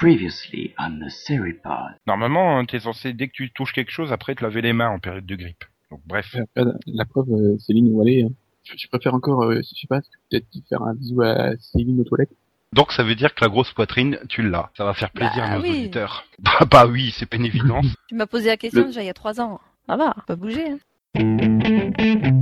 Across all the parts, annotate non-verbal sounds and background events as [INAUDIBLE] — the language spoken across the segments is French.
Previously on the Seripod. Normalement, t'es censé, dès que tu touches quelque chose, après te laver les mains en période de grippe. Donc bref. Et après, la, la preuve, euh, Céline ou aller. hein. Je, je préfère encore, euh, je sais pas, peut-être faire un bisou à Céline aux toilettes. Donc ça veut dire que la grosse poitrine, tu l'as. Ça va faire plaisir Bah à nos oui. auditeurs. [LAUGHS] Bah, bah oui, c'est pas une évidence. [LAUGHS] Tu m'as posé la question Le- déjà il y a trois ans. Ça va, pas bouger. Hein.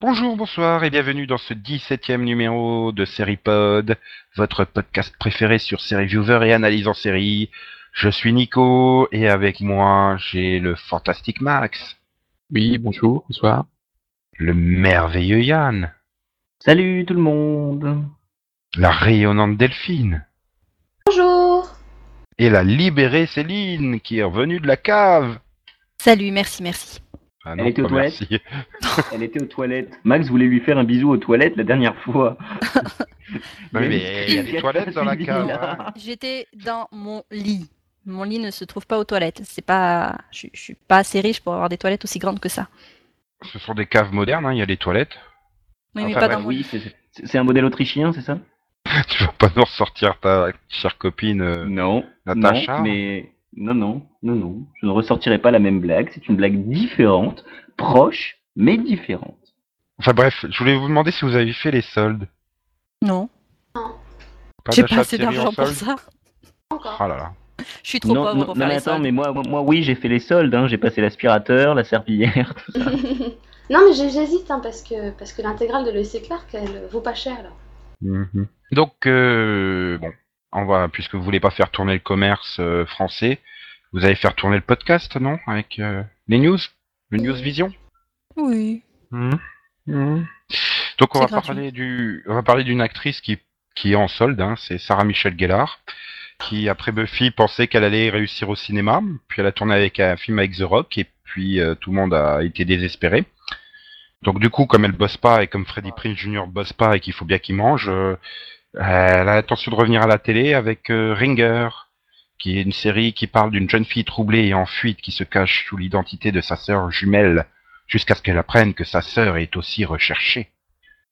Bonjour, bonsoir et bienvenue dans ce 17e numéro de Seripod, votre podcast préféré sur Viewer et analyse en série. Je suis Nico et avec moi j'ai le fantastique Max, Oui, bonjour, bonsoir. le merveilleux Yann, Salut tout le monde. la rayonnante Delphine Bonjour et la libérée Céline qui est revenue de la cave. Salut, merci, merci. Ah Elle était aux toilettes merci. [LAUGHS] Elle était aux toilettes. Max voulait lui faire un bisou aux toilettes la dernière fois. [LAUGHS] Oui, mais il y a des toilettes dans la [LAUGHS] cave. hein. J'étais dans mon lit. Mon lit ne se trouve pas aux toilettes. C'est pas, je, suis- je suis pas assez riche pour avoir des toilettes aussi grandes que ça. Ce sont des caves modernes, hein, il y a des toilettes. Oui, mais Enfin, pas ouais, dans mon Oui, lit. c'est- un modèle autrichien, c'est ça? [LAUGHS] Tu vas pas nous ressortir ta chère copine. euh, Non. Natacha Non, mais non, non, non, non. Je ne ressortirai pas la même blague. C'est une blague différente, proche, mais différente. Enfin bref, je voulais vous demander si vous avez fait les soldes. Non, Pas j'ai pas de assez d'argent pour ça. Encore. Ah là là. Je suis trop non, pauvre non, pour non, faire mais les attends, soldes. mais moi, moi, oui, j'ai fait les soldes. Hein. J'ai passé l'aspirateur, la serpillière. tout ça. [LAUGHS] non, mais j'hésite hein, parce que, parce que l'intégrale de l'EC Clark, elle vaut pas cher. Là. Mhm. Donc euh, bon, on va puisque vous voulez pas faire tourner le commerce euh, français, vous allez faire tourner le podcast, non Avec euh, les news, le News Vision? Oui. Mhm. Mhm. Donc on va gratuit. parler du, on va parler d'une actrice qui qui est en solde, hein, c'est Sarah Michelle Gellar, qui après Buffy pensait qu'elle allait réussir au cinéma, puis elle a tourné avec un film avec The Rock et puis euh, tout le monde a été désespéré. Donc du coup, comme elle bosse pas et comme Freddie Prinze Jr. bosse pas et qu'il faut bien qu'il mange, euh, elle a l'intention de revenir à la télé avec euh, Ringer, qui est une série qui parle d'une jeune fille troublée et en fuite qui se cache sous l'identité de sa sœur jumelle jusqu'à ce qu'elle apprenne que sa sœur est aussi recherchée.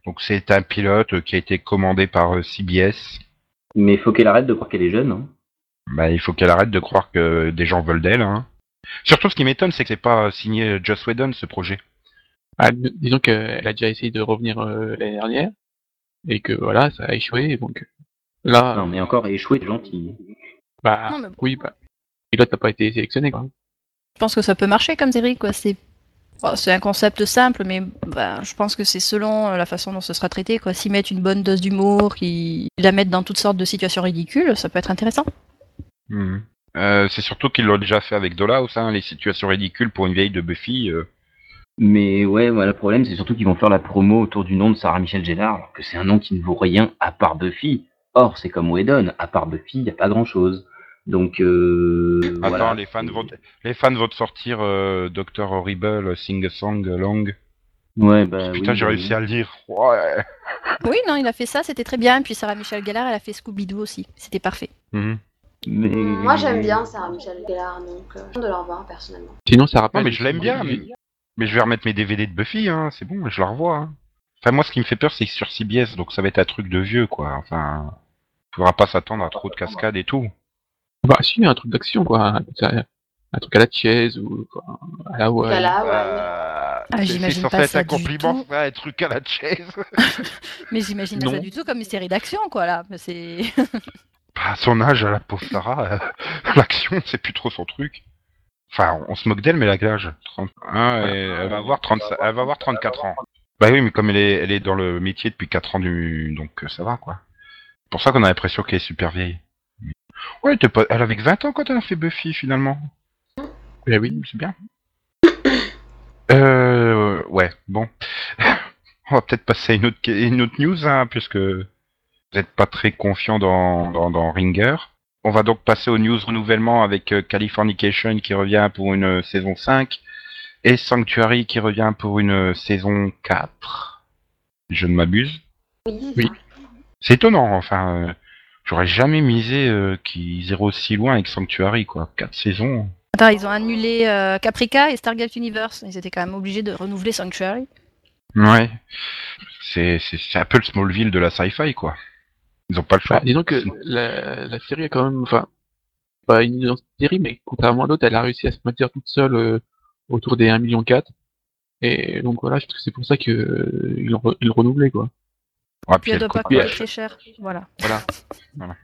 Donc c'est un pilote qui a été commandé par CBS. Mais faut qu'elle arrête de croire qu'elle est jeune. Hein. Bah, il faut qu'elle arrête de croire que des gens veulent d'elle. Hein. Surtout, ce qui m'étonne, c'est que c'est pas signé Joss Whedon ce projet. Ah, disons qu'elle a déjà essayé de revenir euh, l'année dernière, et que voilà, ça a échoué, donc euh, là, Non, mais encore échoué, c'est gentil. bah, Non, mais bon. oui, bah, et l'autre n'a pas été sélectionné, quoi. Je pense que ça peut marcher comme série, quoi. C'est c'est un concept simple, mais bah, je pense que c'est selon euh, la façon dont ce sera traité, quoi. S'ils mettent une bonne dose d'humour, qu'ils la mettent dans toutes sortes de situations ridicules, ça peut être intéressant. Mhm. Euh, c'est surtout qu'ils l'ont déjà fait avec Dollhouse, hein, les situations ridicules pour une vieille de Buffy. euh. Mais ouais, voilà, le problème, c'est surtout qu'ils vont faire la promo autour du nom de Sarah Michelle Gellar, alors que c'est un nom qui ne vaut rien à part Buffy. Or, c'est comme Whedon, à part Buffy, il n'y a pas grand-chose. Donc, euh, Attends, voilà. les fans vont, les fans vont te sortir euh, Dr Horrible, Sing a Song Long. Ouais, bah, Putain, oui, j'ai bah, réussi oui. à le dire. Ouais. [LAUGHS] Oui, non, il a fait ça, c'était très bien. Puis Sarah Michelle Gellar, elle a fait Scooby-Doo aussi. C'était parfait. Mhm. Mais... Moi, j'aime bien Sarah Michelle Gellar, donc euh, de la revoir personnellement. Sinon, ça rappelle. Non, mais je l'aime bien. Mais, mais je vais remettre mes DVD de Buffy, hein, c'est bon, je la revois. hein. Enfin, moi, ce qui me fait peur, c'est que sur CBS, donc ça va être un truc de vieux, quoi. Enfin, faudra pas s'attendre à trop de cascades et tout. Bah, si, un truc d'action, quoi. Un, truc à la chaise, ou quoi, à la ouais. Ah, c'est- j'imagine pas être ça un du compliment, tout. ça, un truc à la chaise. [LAUGHS] [LAUGHS] Mais j'imagine pas ça du tout comme une série d'action, quoi, là. C'est. Bah, à son âge, à la pauvre Sarah, euh, [LAUGHS] l'action, c'est plus trop son truc. Enfin, on, on se moque d'elle, mais elle a quel âge 31, et elle va avoir 30, elle va avoir 34 ans. Bah oui, mais comme elle est, elle est dans le métier depuis 4 ans, du, donc euh, ça va, quoi. C'est pour ça qu'on a l'impression qu'elle est super vieille. Ouais, t'es pas... elle avait que 20 ans quand elle a fait Buffy, finalement. Eh oui. C'est bien. [COUGHS] Euh, ouais, bon. [LAUGHS] On va peut-être passer à une autre, une autre news, hein, puisque vous n'êtes pas très confiant dans, dans, dans Ringer. On va donc passer aux news renouvellement avec euh, Californication qui revient pour une euh, saison 5 et Sanctuary qui revient pour une euh, saison 4. Je ne m'abuse. Oui. C'est étonnant, enfin, j'aurais jamais misé euh, qu'ils iraient aussi loin avec Sanctuary, quoi. Quatre saisons. Attends, ils ont annulé euh, Caprica et Stargate Universe. Ils étaient quand même obligés de renouveler Sanctuary. Ouais. C'est c'est c'est un peu le Smallville de la sci-fi, quoi. Ils ont pas le choix. Bah, disons que la, la série a quand même, enfin, pas une série, mais contrairement à l'autre, elle a réussi à se maintenir toute seule euh, autour des 1,4 million. Et donc voilà, je pense que c'est pour ça que euh, ils l'ont re- ils l'ont renouvelé, quoi. Ouais, Puis elle doit pas coûte- coûter très cher. Voilà. [LAUGHS] Voilà.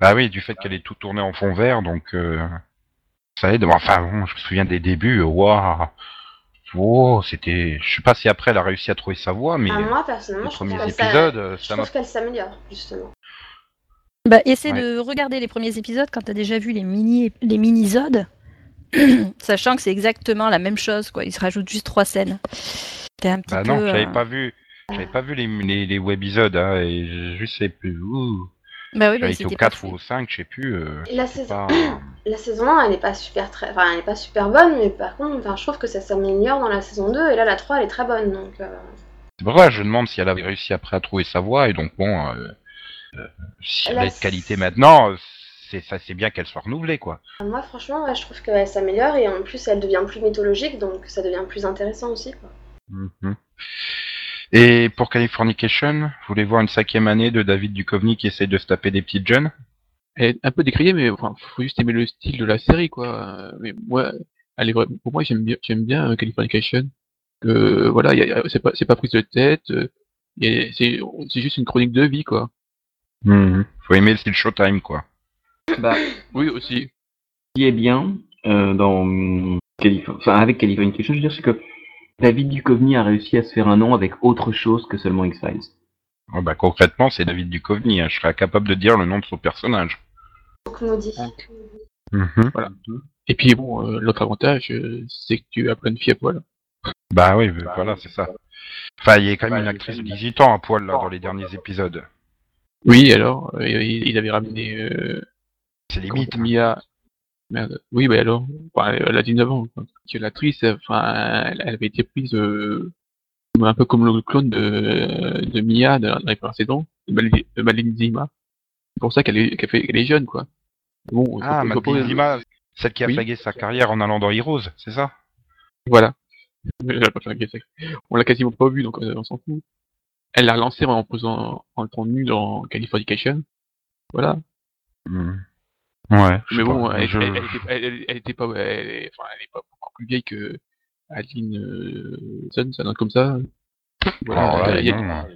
Bah oui, du fait qu'elle est tout tournée en fond vert, donc euh, ça aide. Enfin bon, je me souviens des débuts, euh, waouh, wow, c'était. Je sais pas si après elle a réussi à trouver sa voie, mais Ah, moi, personnellement, les je trouve premiers épisodes, euh, je ça m'a. trouve qu'elle s'améliore, justement. Bah, essaie Ouais. de regarder les premiers épisodes quand t'as déjà vu les mini les mini-zodes, [CLEARS THROAT] sachant que c'est exactement la même chose, quoi. Ils se rajoutent juste trois scènes. T'es un petit Bah peu. non, j'avais euh, pas vu, j'avais pas vu les les, les webisodes, hein, et je sais plus. Ouh, Bah oui, bah, été au c'était pas 4 fait. ou au 5, je sais plus. euh, La saison, pas- la saison 1, elle n'est pas super très, enfin, elle est pas super bonne, mais par contre, enfin, je trouve que ça s'améliore dans la saison 2, et là, la 3, elle est très bonne, donc. euh, C'est pour ça que je demande si elle avait réussi après à trouver sa voie, et donc bon, euh, euh, si elle est de qualité maintenant, c'est ça, c'est bien qu'elle soit renouvelée, quoi. Moi, franchement, ouais, je trouve qu'elle s'améliore, et en plus, elle devient plus mythologique, donc ça devient plus intéressant aussi, quoi. Mhm. Et pour Californication, vous voulez voir une cinquième année de David Duchovny qui essaye de se taper des petites jeunes? Elle est un peu décriée, mais enfin, faut juste aimer le style de la série, quoi. Mais moi, elle est vraiment, pour moi, j'aime bien, j'aime bien euh, Californication. Que voilà, y a- y a- c'est pas, c'est pas prise de tête. euh, y a- c'est, c'est juste une chronique de vie, quoi. Faut aimer le style Showtime, quoi. Bah, Oui, aussi. ce qui est bien euh, dans Calif- enfin, avec Californication, je veux dire, c'est que David Duchovny a réussi à se faire un nom avec autre chose que seulement X-Files. Oh, bah, concrètement, c'est David Duchovny. hein. Je serais incapable de dire le nom de son personnage. Donc, maudit. Voilà. Et puis bon, euh, l'autre avantage, euh, c'est que tu as plein de filles à poil. Bah oui, bah, voilà, c'est ça. Enfin, il y a quand même une actrice de 18 ans à poil là dans les derniers épisodes. Oui, alors, euh, il, avait ramené euh, C'est limite. Mia. Merde. Oui, bah alors, enfin, elle a 19 ans. quoi. Que l'actrice, enfin, elle, elle avait été prise euh, un peu comme le clone de, de Mia dans les précédents, de Mal- de Madeline Zima. C'est pour ça qu'elle est, qu'elle fait, qu'elle est jeune, quoi. Bon, Ah, Madeline Zima, celle qui a Oui. flagué sa carrière en allant dans Heroes, c'est ça? Voilà. On l'a quasiment pas vu, donc euh, on s'en fout. Elle l'a relancé en posant en étant nue dans Californication. Voilà. Mhm. Ouais. Mais bon, pas, elle, je- elle, elle était, elle, elle- elle était pas, elle, est- enfin, elle est pas beaucoup plus vieille que Adeline euh, Sun, ça donne comme ça. Voilà, Alors là, il y a- non, hein.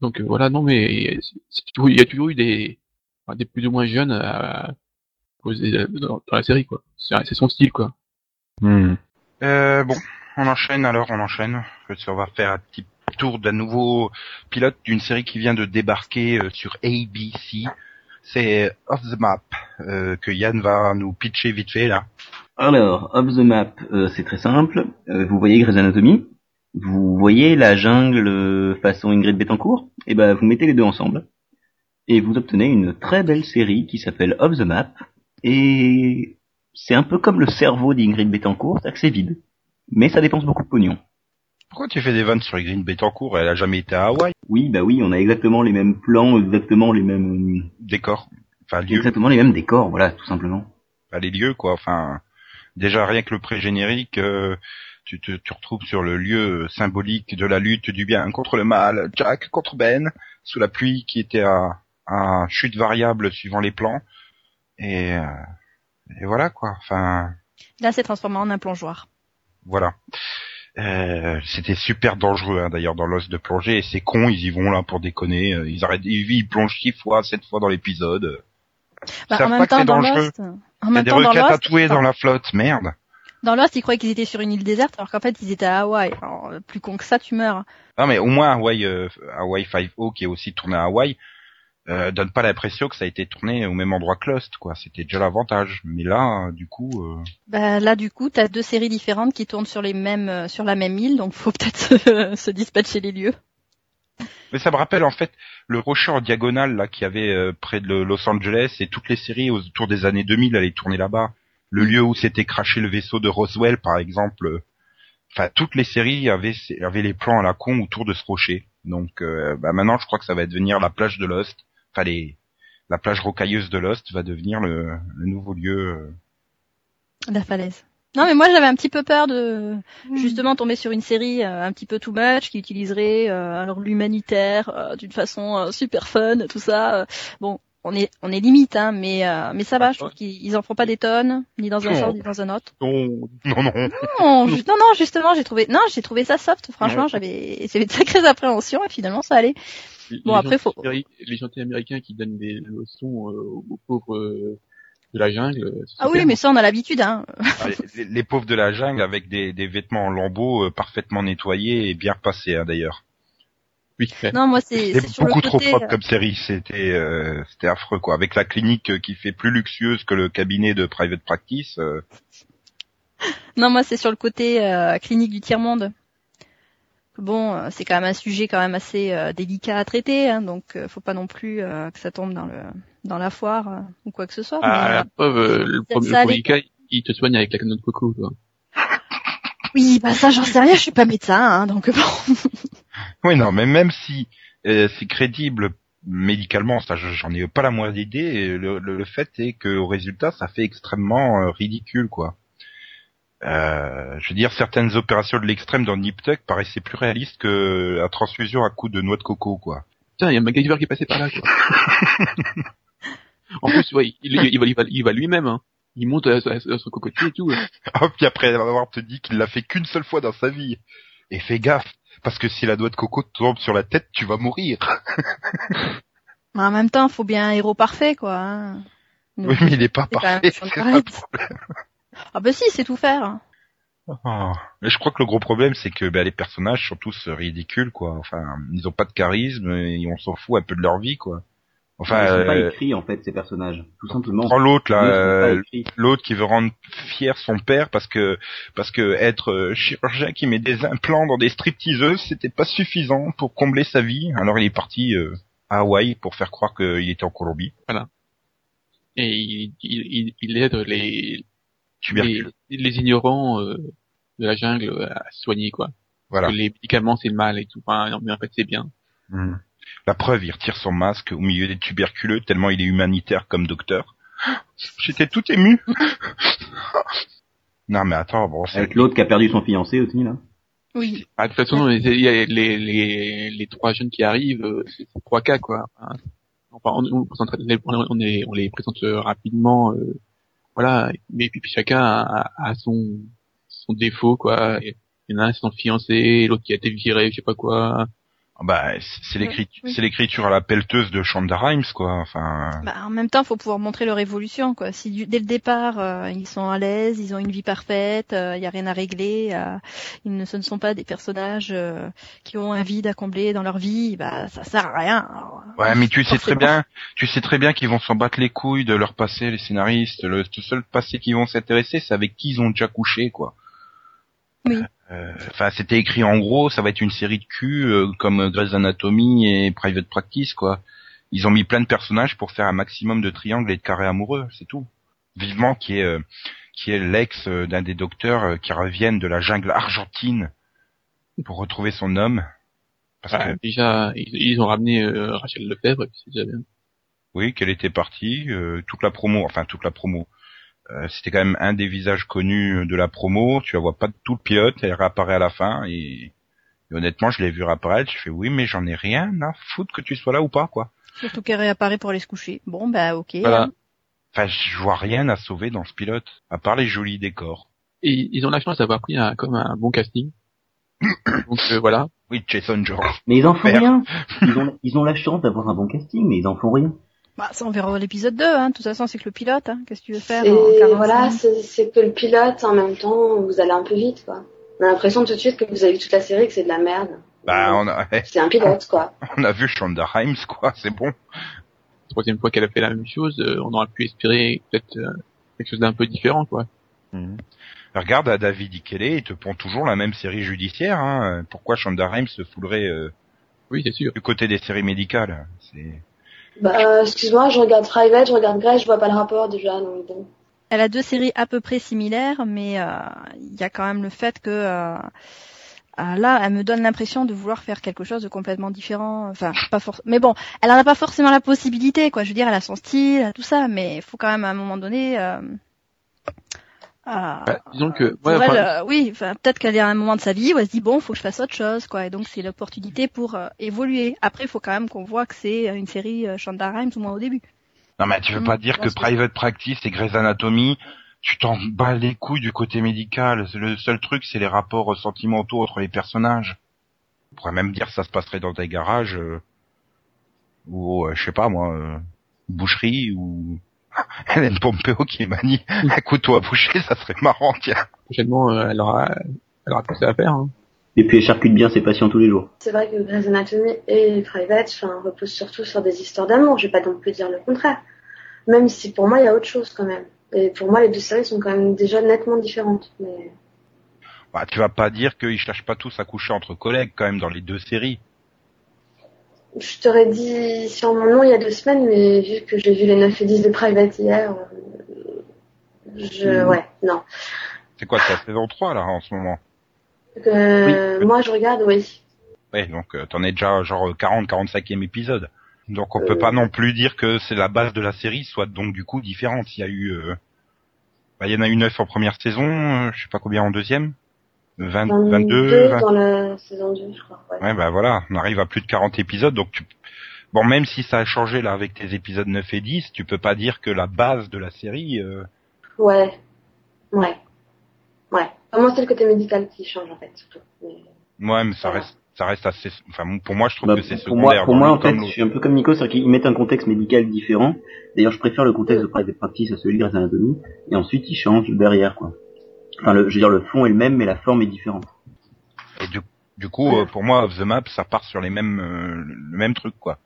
donc euh, voilà, non mais il y a toujours eu des, enfin, des plus ou moins jeunes à poser dans, dans la série quoi. C'est son style quoi. Hmm. Euh, bon, on enchaîne alors, on enchaîne. On va faire un petit tour d'un nouveau pilote d'une série qui vient de débarquer euh, sur ABC. C'est Off the Map euh, que Yann va nous pitcher vite fait là. Alors, Off the Map, euh, c'est très simple. Euh, vous voyez Grey's Anatomy Vous voyez la jungle euh, façon Ingrid Betancourt Et ben, vous mettez les deux ensemble. Et vous obtenez une très belle série qui s'appelle Off the Map. Et c'est un peu comme le cerveau d'Ingrid Betancourt, c'est vide. Mais ça dépense beaucoup de pognon. Pourquoi tu fais des vannes sur Green Betancourt Elle a jamais été à Hawaï. Oui, bah oui, on a exactement les mêmes plans, exactement les mêmes, Décor. Enfin, lieu. exactement les mêmes décors, voilà, tout simplement. Enfin, les lieux quoi. Enfin, déjà rien que le pré-générique, euh, tu te tu retrouves sur le lieu symbolique de la lutte du bien contre le mal. Jack contre Ben sous la pluie qui était à, à chute variable suivant les plans. Et, euh, et voilà quoi. Enfin, Là, c'est transformé en un plongeoir. voilà. Euh, c'était super dangereux hein, d'ailleurs dans l'os de plongée et c'est con ils y vont là pour déconner Euh, ils arrêtent ils, ils plongent six fois sept fois dans l'épisode Bah, savent en pas même que temps, dans dangereux. Lost, en il y a même des requins tatoués dans la flotte merde dans Lost, ils croyaient qu'ils étaient sur une île déserte, alors qu'en fait, ils étaient à Hawaï. Alors, euh, plus con que ça, tu meurs. Non mais au moins Hawaii, euh, Hawaii 5O qui est aussi tourné à Hawaï euh, donne pas l'impression que ça a été tourné au même endroit que Lost quoi. C'était déjà l'avantage. Mais là euh, du coup euh, Bah, là, du coup, t'as deux séries différentes qui tournent sur les mêmes, euh, sur la même île, donc faut peut-être [LAUGHS] se, se dispatcher les lieux. Mais ça me rappelle en fait le rocher en diagonale là qui avait euh, près de Los Angeles et toutes les séries autour des années 2000 allaient tourner là-bas. Le lieu où s'était craché le vaisseau de Roswell par exemple. euh, Enfin, toutes les séries avaient, avaient les plans à la con autour de ce rocher. Donc euh, bah, maintenant, je crois que ça va devenir la plage de Lost. Enfin, les, la plage rocailleuse de Lost va devenir le, le nouveau lieu. euh. La falaise. Non, mais moi j'avais un petit peu peur de justement tomber sur une série euh, un petit peu too much qui utiliserait euh, alors l'humanitaire euh, d'une façon euh, super fun, tout ça. bon, on est on est limite, hein, mais euh, mais ça va. Je trouve qu'ils ils en font pas des tonnes, ni dans un Non. sens ni dans un autre. Non, Non, non. Non, ju- non, non, justement, j'ai trouvé, non, j'ai trouvé ça soft. Franchement, j'avais, j'avais de sacrées appréhensions et finalement ça allait. Bon, les après, faut- Les gentils américains qui donnent des leçons euh, aux pauvres euh, de la jungle. euh, Ah oui, mais ça on a l'habitude, hein. Ah, les, les pauvres de la jungle avec des, des vêtements en lambeaux euh, parfaitement nettoyés et bien repassés hein, d'ailleurs. Oui. Non, moi c'est, le beaucoup trop propre comme série, c'était euh, c'était affreux quoi. Avec la clinique qui fait plus luxueuse que le cabinet de private practice. euh, Non, moi c'est sur le côté euh, clinique du tiers monde. Bon, euh, c'est quand même un sujet quand même assez euh, délicat à traiter, hein, donc euh, faut pas non plus euh, que ça tombe dans le dans la foire euh, ou quoi que ce soit. Ah, mais, la euh, preuve, euh, le ça le premier cas, il te soigne avec la canne de coco. Quoi. [LAUGHS] Oui, bah ça j'en sais rien, je suis pas médecin, hein, donc bon. [LAUGHS] Oui non, mais même si euh, c'est crédible médicalement, ça je- j'en ai pas la moindre idée. Le, le, le fait est que au résultat, ça fait extrêmement euh, ridicule quoi. Euh, je veux dire, certaines opérations de l'extrême dans Nip Tuck paraissaient plus réalistes que la transfusion à coup de noix de coco quoi. Tiens, il y a MacGyver qui est passé par là. Quoi. [LAUGHS] en plus, ouais, il, il, il va, il va, il va lui-même. Hein. Il monte à, à- à son cocotier et tout. Ah, [LAUGHS] puis après avoir te dit qu'il l'a fait qu'une seule fois dans sa vie. Et fais gaffe, parce que si la noix de coco te tombe sur la tête, tu vas mourir. [LAUGHS] Mais en même temps, faut bien un héros parfait, quoi. hein. Oui, mais il est pas parfait, c'est ça Connery. le problème. Ah bah si, c'est tout faire. Ah. Mais je crois que le gros problème, c'est que bah, les personnages sont tous ridicules, quoi. Enfin, ils ont pas de charisme et on s'en fout un peu de leur vie, quoi. Enfin, Ils sont pas euh, écrits en fait ces personnages, tout simplement. prends l'autre là, euh, l'autre qui veut rendre fier son père parce que parce que être euh, chirurgien qui met des implants dans des stripteaseuses, c'était pas suffisant pour combler sa vie. Alors il est parti euh, à Hawaï pour faire croire qu'il était en Colombie. Et il, il, il, il aide les, les, Tuberculeux. les ignorants euh, de la jungle à se soigner. quoi. Voilà. Que les médicaments, c'est mal et tout. Enfin, non, mais en fait, c'est bien. Hmm. La preuve, il retire son masque au milieu des tuberculeux tellement il est humanitaire comme docteur. [GASPS] J'étais tout ému. [LAUGHS] non mais attends, bon, c'est Avec l'autre qui a perdu son fiancé aussi là. Oui. Ah, de toute façon, il y a les, les, les trois jeunes qui arrivent, euh, c'est trois cas, quoi. Enfin, on, on, on, les, on les présente euh, rapidement, euh, voilà. Mais puis, chacun a, a son, son défaut, quoi. Il y en a un, c'est son fiancé, l'autre qui a été viré, je sais pas quoi. Bah c'est- l'écriture, Oui. c'est l'écriture à la pelleteuse de Shonda Rhimes quoi. Enfin, Bah, en même temps, faut pouvoir montrer leur évolution, quoi. Si du- dès le départ, euh, ils sont à l'aise, ils ont une vie parfaite, il y a rien à régler, euh, ils ne ce ne sont pas des personnages euh, qui ont un vide à combler dans leur vie, bah ça sert à rien. Alors, ouais, mais tu sais très bien, tu sais très bien qu'ils vont s'en battre les couilles de leur passé, les scénaristes. Le, le seul passé qu'ils vont s'intéresser, c'est avec qui ils ont déjà couché quoi. Oui. Euh, Enfin, c'était écrit en gros, ça va être une série de cul euh, comme Grey's Anatomy et Private Practice, quoi. Ils ont mis plein de personnages pour faire un maximum de triangles et de carrés amoureux, c'est tout. Vivement qui est euh, qui est l'ex d'un des docteurs qui reviennent de la jungle argentine pour retrouver son homme. Parce que déjà, ils, ont ramené euh, Rachel Lefebvre, c'est déjà bien. oui, qu'elle était partie, euh, toute la promo, enfin toute la promo. Euh, c'était quand même un des visages connus de la promo. Tu la vois pas de tout le pilote, elle réapparaît à la fin et, et honnêtement, je l'ai vu réapparaître. Je fais oui, mais j'en ai rien à foutre que tu sois là ou pas, quoi. Surtout qu'elle réapparaît pour aller se coucher. Bon, bah ok. Voilà. hein. Enfin, je vois rien à sauver dans ce pilote, à part les jolis décors. Et ils ont la chance d'avoir pris un, comme un bon casting. [COUGHS] Donc euh, voilà. Oui, Jason George. Mais ils en font rien. [LAUGHS] Ils ont, ils ont la chance d'avoir un bon casting, mais ils en font rien. Bah ça on verra l'épisode 2, hein. De toute façon, c'est que le pilote, hein. Qu'est-ce que tu veux faire Et en 45 voilà, c'est que le pilote, en même temps, vous allez un peu vite, quoi. On a l'impression tout de suite que vous avez vu toute la série que c'est de la merde. Bah, on a, C'est un pilote, quoi. [LAUGHS] on a vu Shonda Rhimes, quoi. C'est bon. Troisième fois qu'elle a fait la même chose, euh, on aurait pu espérer peut-être euh, quelque chose d'un peu différent, quoi. Regarde à David Ikele, il te pond toujours la même série judiciaire. Hein. Pourquoi Shonda Rhimes se foulerait euh, Oui, c'est sûr. Du côté des séries médicales, c'est. Bah, excuse-moi, je regarde Private, je regarde Grey, je vois pas le rapport déjà, donc. Elle a deux séries à peu près similaires, mais euh, il y a quand même le fait que euh, euh, là, elle me donne l'impression de vouloir faire quelque chose de complètement différent. Enfin, pas forcément. Mais bon, elle en a pas forcément la possibilité, quoi. Je veux dire, elle a son style, tout ça, mais il faut quand même à un moment donné. Euh, euh, Bah, disons que, ouais, elle, enfin, euh, oui, peut-être qu'elle est à un moment de sa vie où elle se dit bon, faut que je fasse autre chose, quoi. Et donc c'est l'opportunité pour euh, évoluer. Après, il faut quand même qu'on voit que c'est une série euh, Shonda Rhimes au moins au début. Non mais tu veux Mm, pas dire je que Private Practice et Grey's Anatomy, tu t'en bats les couilles du côté médical. Le seul truc, c'est les rapports sentimentaux entre les personnages. On pourrait même dire que ça se passerait dans des garages euh, ou euh, je sais pas moi, euh, boucherie ou [LAUGHS] Hélène Pompeo qui manie un couteau à boucher, ça serait marrant, tiens. prochainement, euh, elle aura, elle aura tout ça à faire. Hein. Et puis elle charcute bien ses patients tous les jours. C'est vrai que Grey's Anatomy et Private reposent surtout sur des histoires d'amour, je vais pas non plus dire le contraire. Même si pour moi il y a autre chose quand même. Et pour moi les deux séries sont quand même déjà nettement différentes. Mais Bah, tu vas pas dire qu'ils cherchent pas tous à coucher entre collègues quand même dans les deux séries. Je t'aurais dit sur mon nom il y a deux semaines, mais vu que j'ai vu les 9 et 10 de Private hier, euh, je... Mhm. ouais, non. C'est quoi, la saison 3 là en ce moment? Euh, Moi je regarde, oui. Ouais, donc euh, t'en es déjà genre 40 45e épisode. Donc on Euh. peut pas non plus dire que c'est la base de la série soit donc du coup différente. Il y a eu euh, bah, il y en a eu 9 en première saison, je sais pas combien en deuxième. 20, 22 22 20. dans la saison 2, je crois. Ouais. Ouais, bah voilà, on arrive à plus de 40 épisodes donc tu Bon, même si ça a changé là avec tes épisodes 9 et 10, tu peux pas dire que la base de la série euh, Ouais. Ouais. Ouais. Pour moi, c'est le côté médical qui change, en fait, surtout. Mais- ouais, mais ça Voilà. reste ça reste assez enfin pour moi je trouve Bah, que c'est pour moi, secondaire. pour moi en fait, je suis un peu comme Nico, c'est-à-dire qu'ils mettent un contexte médical différent. D'ailleurs, je préfère le contexte de Private Practice à celui de Grey's Anatomy, et ensuite ils changent derrière, quoi. Enfin, le, je veux dire, le fond est le même, mais la forme est différente. Et du, coup, euh, pour moi, Off the Map, ça part sur les mêmes, euh, le même truc, quoi.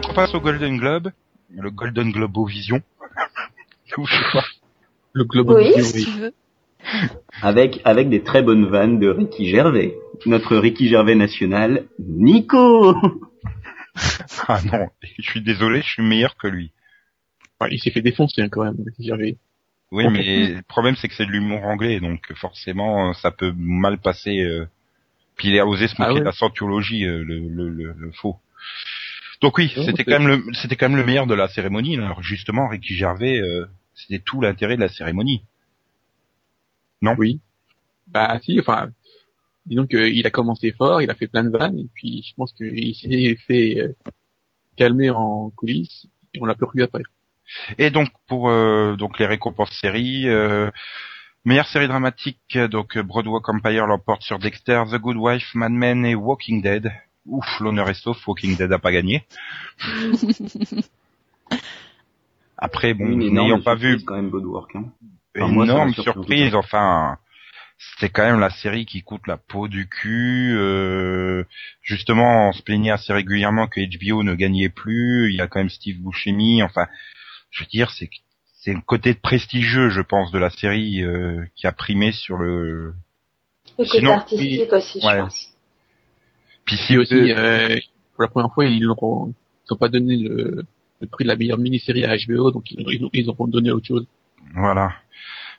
Donc on passe au Golden Globe, le Golden sais [LAUGHS] pas. Le globe Oui. de Si tu veux. Avec, avec des très bonnes vannes de Ricky Gervais. Notre Ricky Gervais national, Nico [LAUGHS] Ah non, je suis désolé, je suis meilleur que lui. Ouais, il s'est fait défoncer hein, quand même. J'avais. Oui, Ok. mais le problème c'est que c'est de l'humour anglais, donc forcément ça peut mal passer. euh, Puis il a osé se moquer Ah ouais. de la scientologie, euh, le, le, le, le faux. Donc oui, c'était quand même le, c'était quand même le meilleur de la cérémonie. là. Alors justement, Ricky Gervais, euh, c'était tout l'intérêt de la cérémonie. Oui. Bah si, enfin, disons qu'il a commencé fort, il a fait plein de vannes, et puis je pense qu'il s'est fait euh, calmer en coulisses, et on l'a plus revu après. Et donc pour euh, donc les récompenses séries, euh, meilleure série dramatique, donc Broadwalk Empire l'emporte sur Dexter, The Good Wife, Mad Men et Walking Dead. Ouf, l'honneur est sauf, Walking Dead a pas gagné. [LAUGHS] Après, bon, n'ayant pas vu surprise, quand même. Hein. Enfin, moi, énorme surprise, enfin, c'était quand même la série qui coûte la peau du cul. euh, justement, on se plaignait assez régulièrement que HBO ne gagnait plus. Il y a quand même Steve Buscemi. Enfin, je veux dire, c'est c'est le côté prestigieux, je pense, de la série euh, qui a primé sur le. Le côté Sinon, artistique aussi, ouais. je pense. Puis si Si aussi, euh, pour la première fois, ils n'ont pas donné le, le prix de la meilleure mini-série à HBO, donc ils, ils, ils auront donné autre chose. Voilà.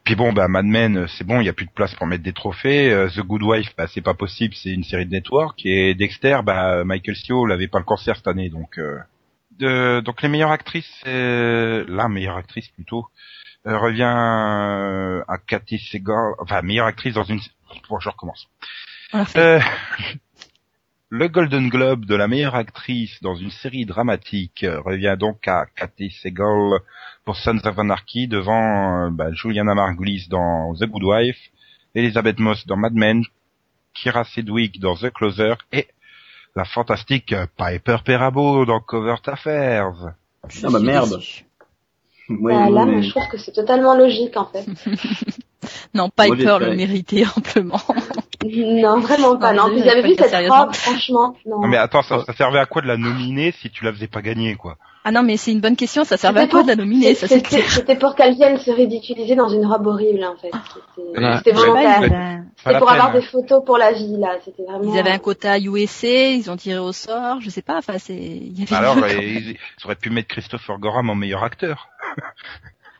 Puis bon, bah Mad Men, c'est bon, il y a plus de place pour mettre des trophées. Euh, The Good Wife, bah c'est pas possible, c'est une série de network. Et Dexter, bah Michael Sio l'avait pas le cancer cette année, donc. Euh... De- donc les meilleures actrices, euh, la meilleure actrice plutôt, euh, revient euh, à Cathy Segal, enfin meilleure actrice dans une. Bon, je recommence. Euh, Le Golden Globe de la meilleure actrice dans une série dramatique euh, revient donc à Kathy Segal pour Sons of Anarchy devant euh, bah, Juliana Margulies dans The Good Wife, Elizabeth Moss dans Mad Men, Kira Sedgwick dans The Closer et la fantastique Piper Perabo dans Covert Affairs. Ah bah merde. [LAUGHS] Bah, là, mais- je trouve que c'est totalement logique, en fait. [LAUGHS] Non, Moi, Piper le méritait [LAUGHS] amplement. Non, vraiment pas. Non, vous avez vu cette robe, franchement. Non. Non mais attends, ça, ça servait à quoi de la nominer si tu la faisais pas gagner quoi? Ah non, mais c'est une bonne question, ça servait à quoi pour- de la nominer, ça c'est C'était pour qu'elle vienne se ridiculiser dans une robe horrible, en fait. C'était volontaire. Pas C'était pour avoir des photos pour la vie, là. C'était vraiment... Ils avaient un quota USA, ils ont tiré au sort, je sais pas, enfin c'est... avait Alors, euh, ils auraient pu mettre Christopher Gorham en meilleur acteur.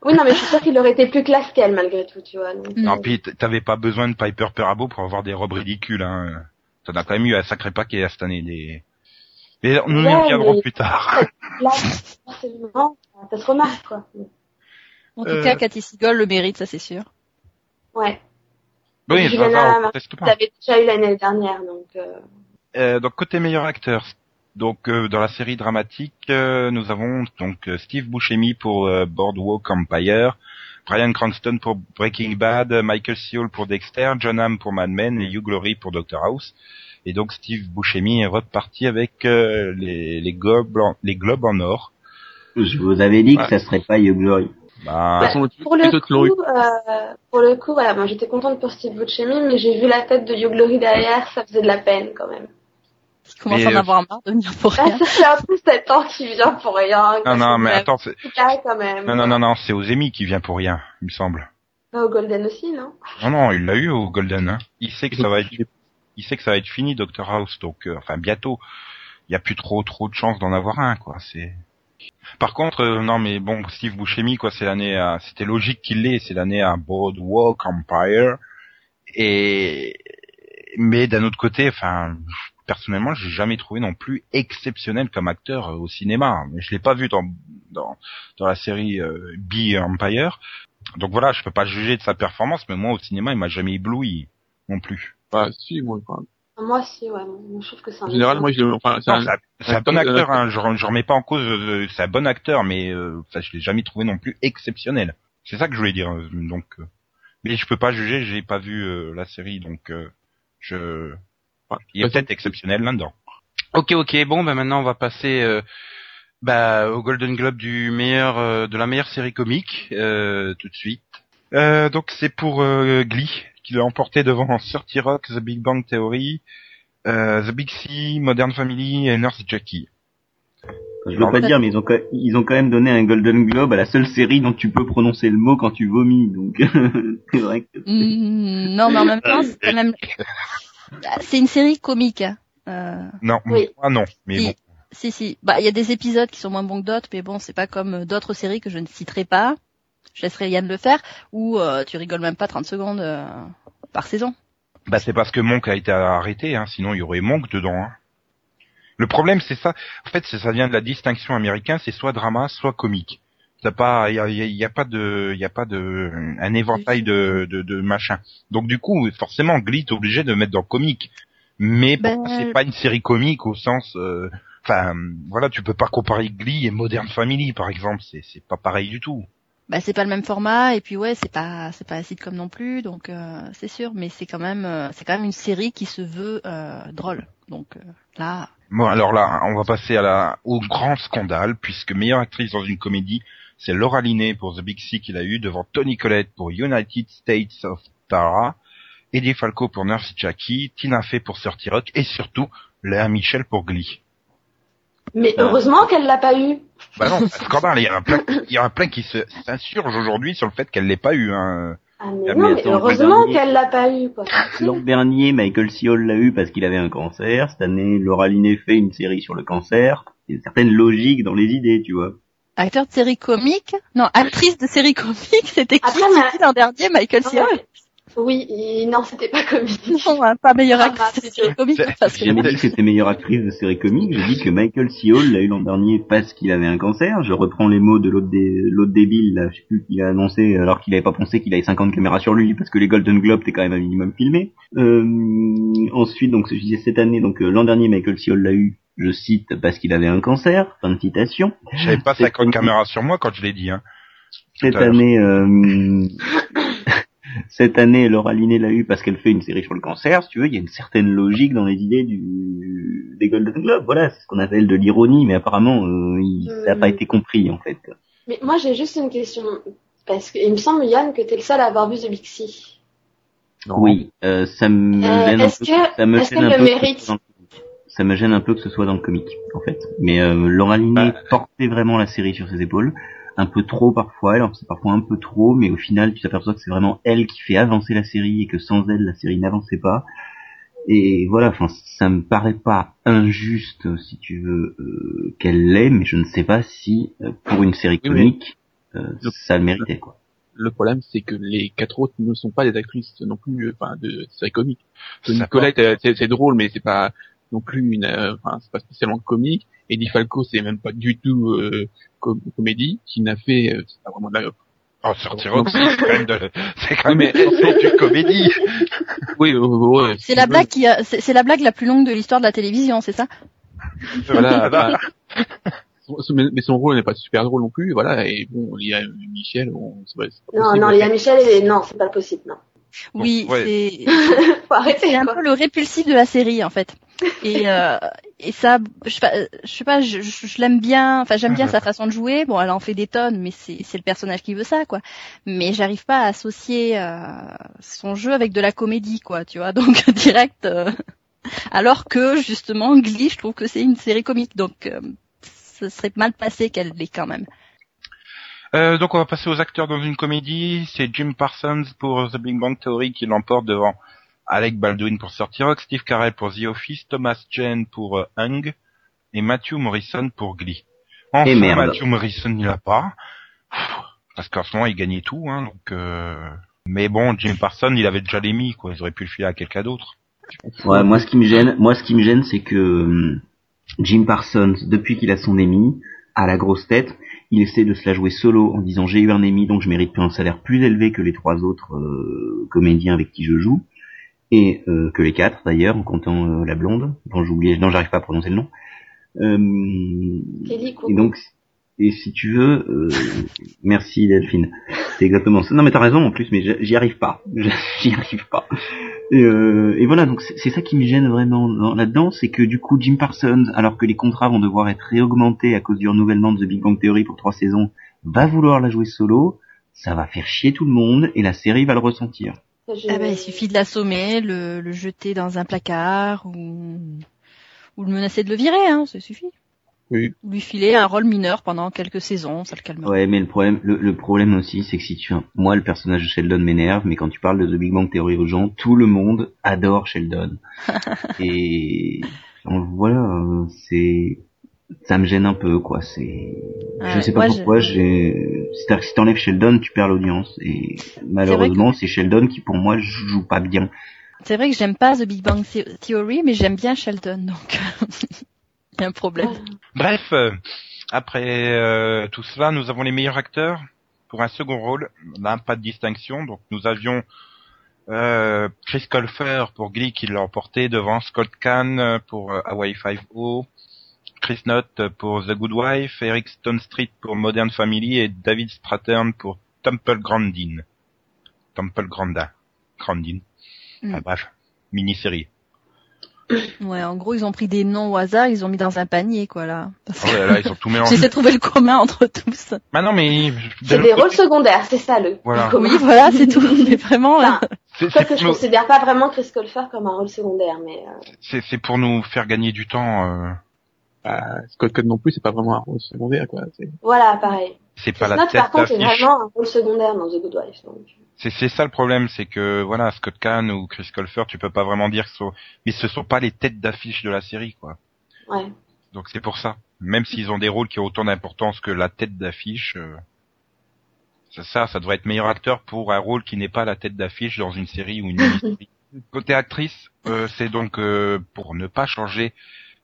Oui, non, mais je suis sûre qu'il aurait été plus classe qu'elle, malgré tout, tu vois. donc. Non, euh, puis t'avais pas besoin de Piper Perabo pour avoir des robes ridicules. Hein. T'en as quand même eu un sacré paquet à cette année. Des... Mais nous y Ouais, reviendrons mais- plus tard. [LAUGHS] Là, forcément, ça se remarque, quoi. En tout Euh. cas, Cathy Seagal le mérite, ça c'est sûr. Ouais. Oui, ça, Juliana Margulies, conteste Tu déjà eu l'année dernière, donc... Euh... Euh, donc côté meilleur acteur, donc euh, dans la série dramatique, euh, nous avons donc euh, Steve Buscemi pour euh, Boardwalk Empire, Brian Cranston pour Breaking Bad, Michael Seol pour Dexter, John Hamm pour Mad Men et Hugh Glory pour Doctor House. Et donc Steve Buscemi est reparti avec euh, les, les, globes en, les globes en or. Je vous avais dit Ouais. que ça serait pas Hugh Glory. Bah, façon, Pour le coup, euh, pour le coup, voilà, moi j'étais contente pour Steve Buscemi, mais j'ai vu la tête de Hugh Glory derrière, ça faisait de la peine quand même. Commence Mais, à en euh, avoir marre de venir pour Ah, rien. fait un peu sept ans qu'il vient pour rien. non, non, mais attends, c'est- C'est carré quand même. non, non, non, non, c'est aux Emmy qui vient pour rien, il me semble. Bah, au Golden aussi, non? Non, non, il l'a eu au Golden. Hein. Il sait que ça va être, il sait que ça va être fini, Doctor House. Donc, euh, enfin, bientôt. Il y a plus trop, trop de chances d'en avoir un, quoi. C'est. Par contre, euh, non, mais bon, Steve Buscemi, quoi, c'est l'année, à... c'était logique qu'il l'ait. C'est l'année à Boardwalk Empire. Et mais d'un autre côté, enfin, personnellement, j'ai jamais trouvé non plus exceptionnel comme acteur euh, au cinéma. Mais je l'ai pas vu dans dans dans la série euh, Be Empire. Donc voilà, je peux pas juger de sa performance, mais moi au cinéma, il m'a jamais ébloui non plus. Bah, si, moi, enfin, Moi aussi, ouais. Moi, je trouve que c'est un en général, moi, je enfin, c'est un, bon acteur- hein, je, je remets pas en cause, euh, c'est un bon acteur, mais euh, enfin, je l'ai jamais trouvé non plus exceptionnel. C'est ça que je voulais dire. euh, Donc, euh, mais je peux pas juger, j'ai pas vu euh, la série, donc euh, je, enfin, il est peut-être exceptionnel là-dedans. Ok, ok. Bon, ben maintenant on va passer euh, bah, au Golden Globe du meilleur euh, de la meilleure série comique euh, tout de suite. Euh, donc c'est pour euh, Glee qui l'a emporté devant [LAUGHS] 30 Rock, The Big Bang Theory, euh, The Big C, Modern Family et Nurse Jackie. Je veux pas dire, mais ils ont, quand- ils ont quand même donné un Golden Globe à la seule série dont tu peux prononcer le mot quand tu vomis. Donc, [LAUGHS] c'est vrai que c'est- Mm, non, mais en même temps, c'est quand même... [LAUGHS] Ah, C'est une série comique. hein. Euh, Non, Oui. moi non, mais Si. bon. si, si. Bah, il y a des épisodes qui sont moins bons que d'autres, mais bon, c'est pas comme euh, d'autres séries que je ne citerai pas. Je laisserai Yann le faire, où euh, tu rigoles même pas 30 secondes euh, par saison. Bah c'est parce que Monk a été arrêté, hein, sinon il y aurait Monk dedans. Hein. Le problème c'est ça, en fait c'est ça vient de la distinction américaine, c'est soit drama, soit comique. T'as pas, il y a, y a- y a pas de, il y a pas de, un éventail de, de, de machin. Donc du coup, forcément, Glee t'es obligé de mettre dans comique. Mais Ben- c'est pas une série comique au sens, euh, enfin, voilà, tu peux pas comparer Glee et Modern Family par exemple, c'est c'est pas pareil du tout. Bah, c'est pas le même format, et puis ouais, c'est pas c'est pas un sitcom non plus, donc euh, c'est sûr, mais c'est quand même euh, c'est quand même une série qui se veut euh, drôle. Donc euh, là, Bon, alors là, on va passer à la, au grand scandale, puisque meilleure actrice dans une comédie, c'est Laura Linney pour The Big Sick qu'il a eu devant Tony Collette pour United States of Tara, Eddie Falco pour Nurse Jackie, Tina Fey pour 30 Rock, et surtout, Léa Michel pour Glee. Mais heureusement qu'elle l'a pas eu. Bah non, scandale, il y en a plein, il y en a plein qui se- s'insurgent aujourd'hui sur le fait qu'elle l'ait pas eu, hein. Ah, mais non, mais heureusement qu'elle l'a pas eu, quoi. L'an dernier, Michael Seol l'a eu parce qu'il avait un cancer. Cette année, Laura Linney fait une série sur le cancer. Il y a une certaine logique dans les idées, tu vois. Acteur de série comique, non, actrice de série comique, c'était qui l'an dernier, Michael Cera? Oui, et non, c'était pas comique. [LAUGHS] Non, hein, pas meilleure Ah, actrice de c'est série comique. J'ai jamais dit que c'était meilleure actrice de série comique, j'ai dit que Michael C. Hall l'a eu l'an dernier parce qu'il avait un cancer. Je reprends les mots de l'autre dé- l'autre débile, là, je sais plus qui a annoncé, alors qu'il avait pas pensé qu'il avait 50 caméras sur lui, parce que les Golden Globes étaient quand même un minimum filmés. Euh, ensuite, donc, je disais cette année, donc euh, l'an dernier, Michael C. Hall l'a eu, je cite, parce qu'il avait un cancer, fin de citation. J'avais pas C'est 50 comique. caméras sur moi quand je l'ai dit. Hein. Cette année, euh, [LAUGHS] [LAUGHS] cette année, Laura Linney l'a eu parce qu'elle fait une série sur le cancer. Si tu veux, il y a une certaine logique dans les idées du des Golden Globes. Voilà, c'est ce qu'on appelle de l'ironie, mais apparemment, euh, il- ça n'a pas été compris en fait. Mais moi, j'ai juste une question. Parce qu'il me semble, Yann, que t'es le seul à avoir vu The Big Sea. Oui, euh, ça me Euh, gêne un peu. que- ça me gêne un peu que ce mérite soit dans le- Ça me gêne un peu que ce soit dans le comique, en fait. Mais euh, Laura Linney Bah. portait vraiment la série sur ses épaules, un peu trop parfois. Alors c'est parfois un peu trop, mais au final, tu t'aperçois que c'est vraiment elle qui fait avancer la série et que sans elle, la série n'avançait pas. Et voilà, enfin, ça me paraît pas injuste, si tu veux, euh, qu'elle l'ait, mais je ne sais pas si euh, pour une série Oui, mais- comique, euh, ça le méritait quoi. Le problème, c'est que les quatre autres ne sont pas des actrices non plus, enfin, de série comique. C'est drôle, mais c'est pas non plus une, euh, enfin, c'est pas spécialement comique. Et Di Falco, c'est même pas du tout euh, com- comédie, qui n'a fait, euh, c'est pas vraiment de la. Oh, sortir c'est quand même de, c'est quand Oui, même mais- du comédie. Oui, ouais, C'est la blague qui a... c'est la blague la plus longue de l'histoire de la télévision, c'est ça? Voilà. [LAUGHS] bah, son- mais son rôle n'est pas super drôle non plus, voilà. Et bon, il y a Michel, bon, c'est pas, Non, possible. non, Léa Michel, et... non, c'est pas possible, non. Oui, ouais. c'est [LAUGHS] c'est un quoi. peu le répulsif de la série en fait. Et euh, et ça, je sais pas, je sais pas, je, je- je l'aime bien. Enfin, j'aime bien sa façon de jouer. Bon, elle en fait des tonnes, mais c'est c'est le personnage qui veut ça, quoi. Mais j'arrive pas à associer euh, son jeu avec de la comédie, quoi. Tu vois, [LAUGHS] donc direct. euh, alors que justement, Glee, je trouve que c'est une série comique, donc euh, ce serait mal passé qu'elle l'ait quand même. Euh, donc on va passer aux acteurs dans une comédie. C'est Jim Parsons pour The Big Bang Theory qui l'emporte devant Alec Baldwin pour 30 Rock, Steve Carell pour The Office, Thomas Jane pour euh, Hung et Matthew Morrison pour Glee. Enfin, Et merde. Matthew Morrison il a pas. Parce qu'en ce moment il gagnait tout, hein, donc euh... Mais bon, Jim Parsons, il avait déjà l'Emmy, quoi. Ils auraient pu le filer à quelqu'un d'autre. Ouais, moi ce qui me gêne, moi ce qui me gêne, c'est que hum, Jim Parsons, depuis qu'il a son Emmy, à la grosse tête, il essaie de se la jouer solo en disant j'ai eu un Emmy donc je mérite un salaire plus élevé que les trois autres euh, comédiens avec qui je joue et euh, que les quatre d'ailleurs en comptant euh, la blonde dont j'oublie, non j'arrive pas à prononcer le nom. Euh, Kelly, et donc, et si tu veux, euh, merci Delphine. C'est exactement ça. Non mais t'as raison en plus, mais j'y arrive pas. [LAUGHS] J'y arrive pas. Et, euh, et voilà, donc c'est ça qui me gêne vraiment dans- là-dedans, c'est que du coup Jim Parsons, alors que les contrats vont devoir être réaugmentés à cause du renouvellement de The Big Bang Theory pour trois saisons, va vouloir la jouer solo, ça va faire chier tout le monde et la série va le ressentir. Ah ben, il suffit de l'assommer, le, le jeter dans un placard ou, ou le menacer de le virer, hein, ça suffit. Oui. Ou lui filer un rôle mineur pendant quelques saisons, ça le calmera. Ouais, mais le problème, le, le problème aussi, c'est que si tu, moi le personnage de Sheldon m'énerve, mais quand tu parles de The Big Bang Theory aux gens, tout le monde adore Sheldon. [LAUGHS] et donc, voilà, c'est, ça me gêne un peu, quoi. C'est, je Ouais, sais pas pourquoi. J'ai, c'est-à-dire que si t'enlèves Sheldon, tu perds l'audience. Et malheureusement, c'est Sheldon qui, pour moi, joue pas bien. C'est vrai que j'aime pas The Big Bang The- Theory, mais j'aime bien Sheldon, donc [LAUGHS] il y a un problème. Bref, euh, après euh, tout cela, nous avons les meilleurs acteurs pour un second rôle. Là, pas de distinction. Donc, nous avions euh, Chris Colfer pour Glee qui l'a emporté devant Scott Kahn pour euh, Hawaii Five-O, Chris Knott pour The Good Wife, Eric Stone Street pour Modern Family et David Strathern pour Temple Grandin. Temple Grandin. Grandin. Mm. Ah, bref, mini-série. Ouais, en gros, ils ont pris des noms au hasard, ils ont mis dans un panier, quoi, là. Parce Oh que là, ils ont tout mélangé. [LAUGHS] J'essaie de trouver le commun entre tous. Bah non, mais... C'est des rôles secondaires, c'est ça le. Voilà. Oui, voilà, c'est tout. [LAUGHS] Mais vraiment, Enfin, C'est- Sauf c'est que je nous- considère pas vraiment Chris Colfer comme un rôle secondaire, mais euh, C'est c'est pour nous faire gagner du temps. euh, Bah, Scott Code non plus, c'est pas vraiment un rôle secondaire, quoi. C'est- voilà, pareil. C'est pas la tête par contre, est d'affiche. vraiment un rôle secondaire dans The Good Wife. Donc. C'est c'est ça le problème, c'est que voilà, Scott Kahn ou Chris Colfer, tu peux pas vraiment dire que ce sont, mais ce sont pas les têtes d'affiche de la série, quoi. Ouais. Donc c'est pour ça. Même s'ils ont des rôles qui ont autant d'importance que la tête d'affiche, euh, C'est ça, ça devrait être meilleur acteur pour un rôle qui n'est pas la tête d'affiche dans une série ou une mini-série. [LAUGHS] Côté actrice, euh, c'est donc euh, pour ne pas changer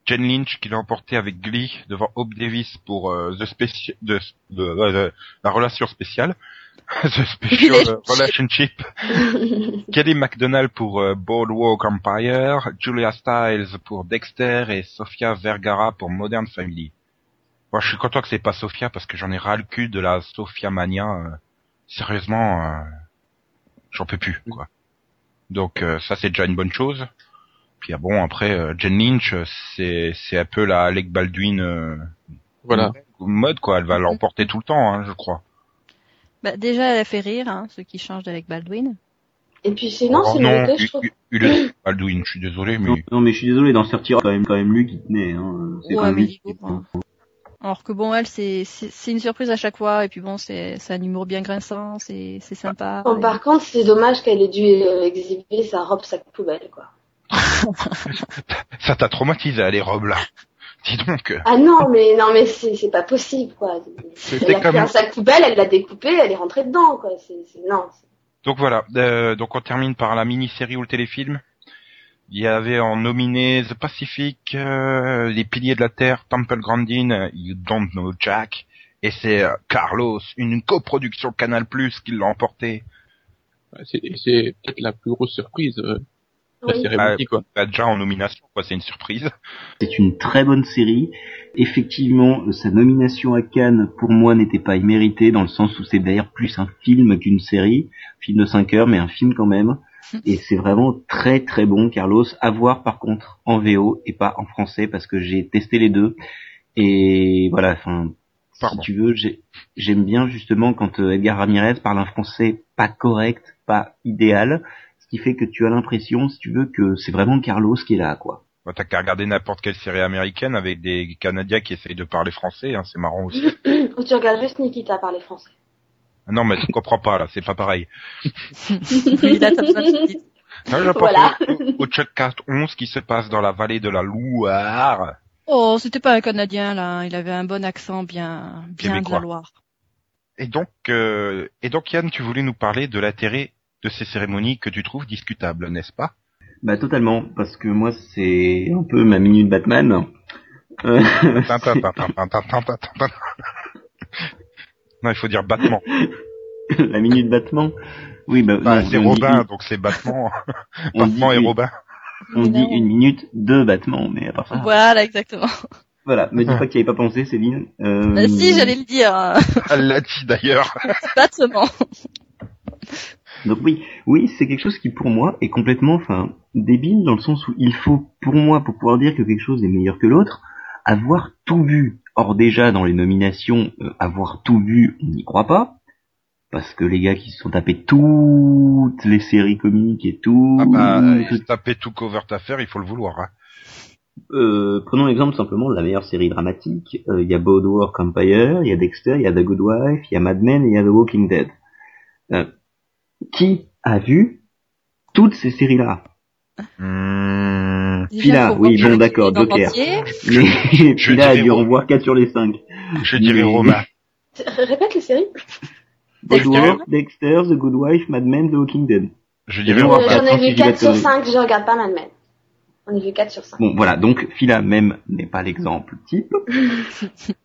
Jen Lynch qui l'a emporté avec Glee devant Hope Davis pour euh, The Speci- de, de- de- de- la relation spéciale, [LAUGHS] The Special Relationship, [LAUGHS] Kelly MacDonald pour euh, Boardwalk Empire, Julia Stiles pour Dexter et Sofia Vergara pour Modern Family. Moi, je suis content que c'est pas Sofia parce que j'en ai ras le cul de la Sofia mania. euh, sérieusement, euh, j'en peux plus, quoi. Donc euh, ça, c'est déjà une bonne chose. Puis ah bon, après, euh, Jen Lynch, euh, c'est c'est un peu la Alec Baldwin euh, Voilà. mode, quoi. Elle va l'emporter tout le temps, hein, je crois. Bah, déjà, elle a fait rire, hein, ce qui change d'Alec Baldwin. Et puis sinon, Oh c'est non, je trouve. [CLEARS THROAT] Baldwin, je suis désolé, mais Non, non, mais je suis désolé, dans Sortir, quand même, quand même lui qui tenait. Hein. C'est Ouais, lui hein. Alors que bon, elle, c'est c'est c'est une surprise à chaque fois, et puis bon, c'est c'est un humour bien grinçant, c'est c'est sympa. Bon, par contre, c'est dommage qu'elle ait dû exhiber sa robe sac poubelle, quoi. [LAUGHS] ça t'a traumatisé, les robes là. Dis donc. Ah non, mais non, mais c'est c'est pas possible, quoi. C'était Elle a pris comme- un sac poubelle, elle l'a découpé, elle est rentrée dedans, quoi. C'est c'est- non. c'est- Donc voilà, euh, donc on termine par la mini-série ou le téléfilm. Il y avait en nominé The Pacific, euh, Les Piliers de la Terre, Temple Grandin, You Don't Know Jack, et c'est euh, Carlos, une coproduction Canal Plus qui l'a emporté. C'est c'est peut-être la plus grosse surprise la cérémonie, quoi. Bah, déjà en nomination, quoi, c'est une surprise. C'est une très bonne série. Effectivement, sa nomination à Cannes, pour moi, n'était pas imméritée, dans le sens où c'est d'ailleurs plus un film qu'une série. Film de 5 heures, mais un film quand même. [LAUGHS] Et c'est vraiment très très bon, Carlos. À voir par contre en VO et pas en français, parce que j'ai testé les deux. Et voilà, enfin, si tu veux, j'ai- j'aime bien justement quand euh, Edgar Ramirez parle un français pas correct, pas idéal, qui fait que tu as l'impression, si tu veux, que c'est vraiment Carlos qui est là, quoi. Bah, T'as qu'à regarder n'importe quelle série américaine avec des Canadiens qui essayent de parler français, hein, c'est marrant aussi. [CLEARS THROAT] Ou tu regardes juste Nikita parler français. non mais tu comprends pas là, c'est pas pareil. Là, je pense Voilà. au, au Chuck 11 qui se passe dans la vallée de la Loire. Oh, c'était pas un Canadien, là. Il avait un bon accent bien, bien de la Loire. Et donc, euh, et donc Yann, tu voulais nous parler de l'intérêt de ces cérémonies que tu trouves discutables, n'est-ce pas? Bah totalement, parce que moi c'est un peu ma minute Batman. Non, il faut dire battement. [LAUGHS] La minute battement. Oui, bah, bah c'est Robin, donc c'est battement. [LAUGHS] [LAUGHS] battement et. Robin. On dit une minute de battement, mais à. Voilà, exactement. Voilà, me dis ah. pas que tu avais pas pensé, Céline. Euh, ah, si, j'allais le dire. Hein. Elle l'a dit d'ailleurs. battement. [LAUGHS] Donc oui, oui, c'est quelque chose qui pour moi est complètement, enfin, débile dans le sens où il faut, pour moi, pour pouvoir dire que quelque chose est meilleur que l'autre, avoir tout vu. Or déjà dans les nominations, euh, avoir tout vu, on n'y croit pas. Parce que les gars qui se sont tapés toutes les séries comiques et tout, Ah bah, tout- euh, taper tout cover affaire, il faut le vouloir. Hein. Euh, prenons l'exemple simplement de la meilleure série dramatique. Euh, Il y a Boardwalk Empire, il y a Dexter, il y a The Good Wife, il y a Mad Men et il y a The Walking Dead. Qui a vu toutes ces séries-là faut oui, bon, d'accord, Joker. Mais [LAUGHS] là, a dirais dû en Ro- voir 4 sur les 5. je dirais Mais- Romain. [LAUGHS] Répète les séries. Boardwalk, Dexter, The Good Wife, Mad Men, The Walking Dead. Je dirais Euh, Euh, Romain. J'en ai vu 4 vais sur te- 5, je regarde pas Mad Men. On a vu 4 sur 5. Bon, voilà, donc Phila même n'est pas l'exemple type. [LAUGHS]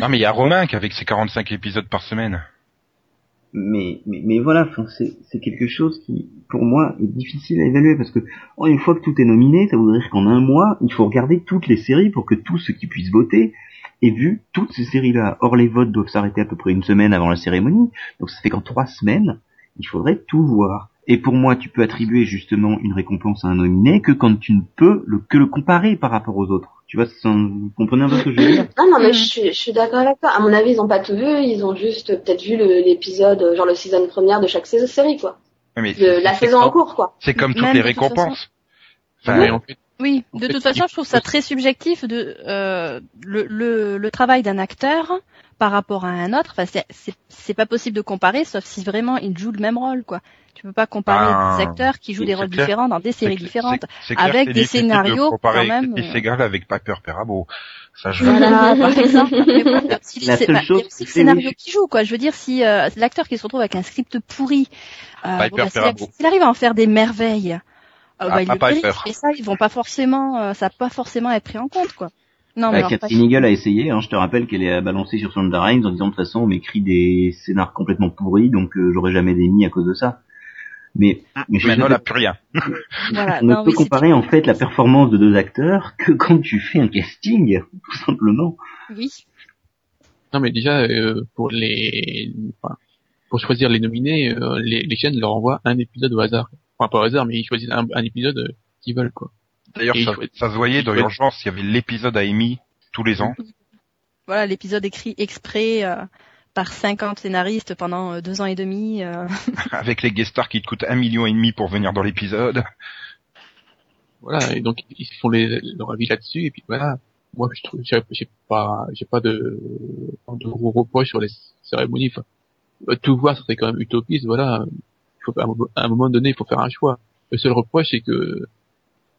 Non mais il y a Romain qui avec ses 45 épisodes par semaine. Mais, mais, mais voilà, c'est quelque chose qui, pour moi, est difficile à évaluer parce que, oh, une fois que tout est nominé, ça voudrait dire qu'en un mois, il faut regarder toutes les séries pour que tous ceux qui puissent voter aient vu toutes ces séries-là. Or, les votes doivent s'arrêter à peu près une semaine avant la cérémonie, donc ça fait qu'en trois semaines, il faudrait tout voir. Et pour moi, tu peux attribuer justement une récompense à un nominé que quand tu ne peux le, que le comparer par rapport aux autres. Tu vois, vous comprenez un peu ce que je veux dire? Non, non, mais je suis, je suis d'accord avec toi. À mon avis, ils ont pas tout vu. Ils ont juste peut-être vu l'épisode, euh, genre le season première de chaque saison série, quoi. Mais De la saison en cours, quoi. C'est comme toutes Même les récompenses. En fait, Oui, En de fait, toute façon, je trouve ça très subjectif de euh, le, le, le travail d'un acteur par rapport à un autre. Enfin, c'est- c'est c'est pas possible de comparer, sauf si vraiment il joue le même rôle, quoi. Tu peux pas comparer Ah, des acteurs qui jouent des c'est rôles clair. différents dans des séries C'est- différentes. c'est- c'est clair avec c'est des de scénarios, quand même, Christy euh. Segal avec Piper Perabo. Ça, je... Voilà, par [LAUGHS] exemple. Mais bon, La seule chose aussi qui le scénario qui joue, quoi. Je veux dire, si euh, l'acteur qui se retrouve avec un script pourri, euh, Piper bon, bah, s'il arrive à en faire des merveilles, euh, Ah, bah, il pas le mérite. Piper. Et ça, ils vont pas forcément, euh, ça va pas forcément être pris en compte, quoi. Non, mais Bah, Catherine Eagle a essayé, hein, je te rappelle qu'elle est balancée sur Shonda Rhimes en disant de toute façon on m'écrit des scénars complètement pourris donc euh, j'aurais jamais d'émis à cause de ça. Mais, mais je Maintenant, elle a plus rien. [LAUGHS] [LAUGHS] voilà. on ne peut oui, comparer en fait la performance de deux acteurs [LAUGHS] que quand tu fais un casting, tout simplement. Oui. Non, mais déjà, euh, pour les, enfin, pour choisir les nominés, euh, les, les chaînes leur envoient un épisode au hasard. Enfin, pas au hasard, mais ils choisissent un, un épisode euh, qu'ils veulent, quoi. D'ailleurs, ça, se voyait dans l'urgence, il y avait l'épisode à Amy tous les ans. [LAUGHS] Voilà, l'épisode écrit exprès euh, par 50 scénaristes pendant euh, deux ans et demi. euh. [LAUGHS] avec les guest stars qui te coûtent un million et demi pour venir dans l'épisode. [LAUGHS] Voilà, et donc ils font les, leur avis là-dessus, et puis voilà. Moi, je trouve, j'ai pas, j'ai pas de, de gros reproches sur les cérémonies. Enfin, euh, tout voir, ça serait quand même utopiste. Voilà, il faut à un moment donné, il faut faire un choix. Le seul reproche, c'est que,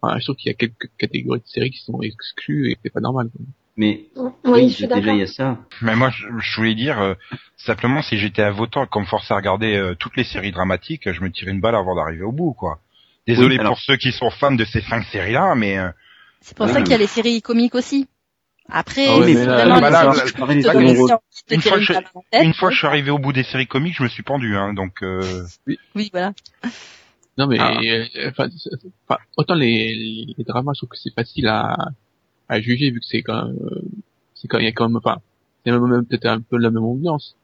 enfin, je trouve qu'il y a quelques catégories de séries qui sont exclues et c'est pas normal. quoi. Mais Oui, oui, je suis déjà d'accord. il y a ça. Mais moi, je, je voulais dire, euh, simplement, si j'étais un votant et qu'on me forçait à regarder euh, toutes les séries dramatiques, je me tirais une balle avant d'arriver au bout, quoi. Désolé Oui, alors- pour ceux qui sont fans de ces cinq séries-là, mais euh, C'est pour ça qu'il y a les séries comiques aussi. Après, Ah ouais, mais là- bah là, là, fois je- une fois que je suis arrivé au bout des séries comiques, je me suis pendu, hein, donc euh, Oui, voilà. Non, mais Ah. euh, enfin, autant les, les dramas, je trouve que c'est facile à, à juger vu que c'est quand même, euh, c'est quand il y a quand même, enfin, c'est même, même peut-être un peu la même ambiance.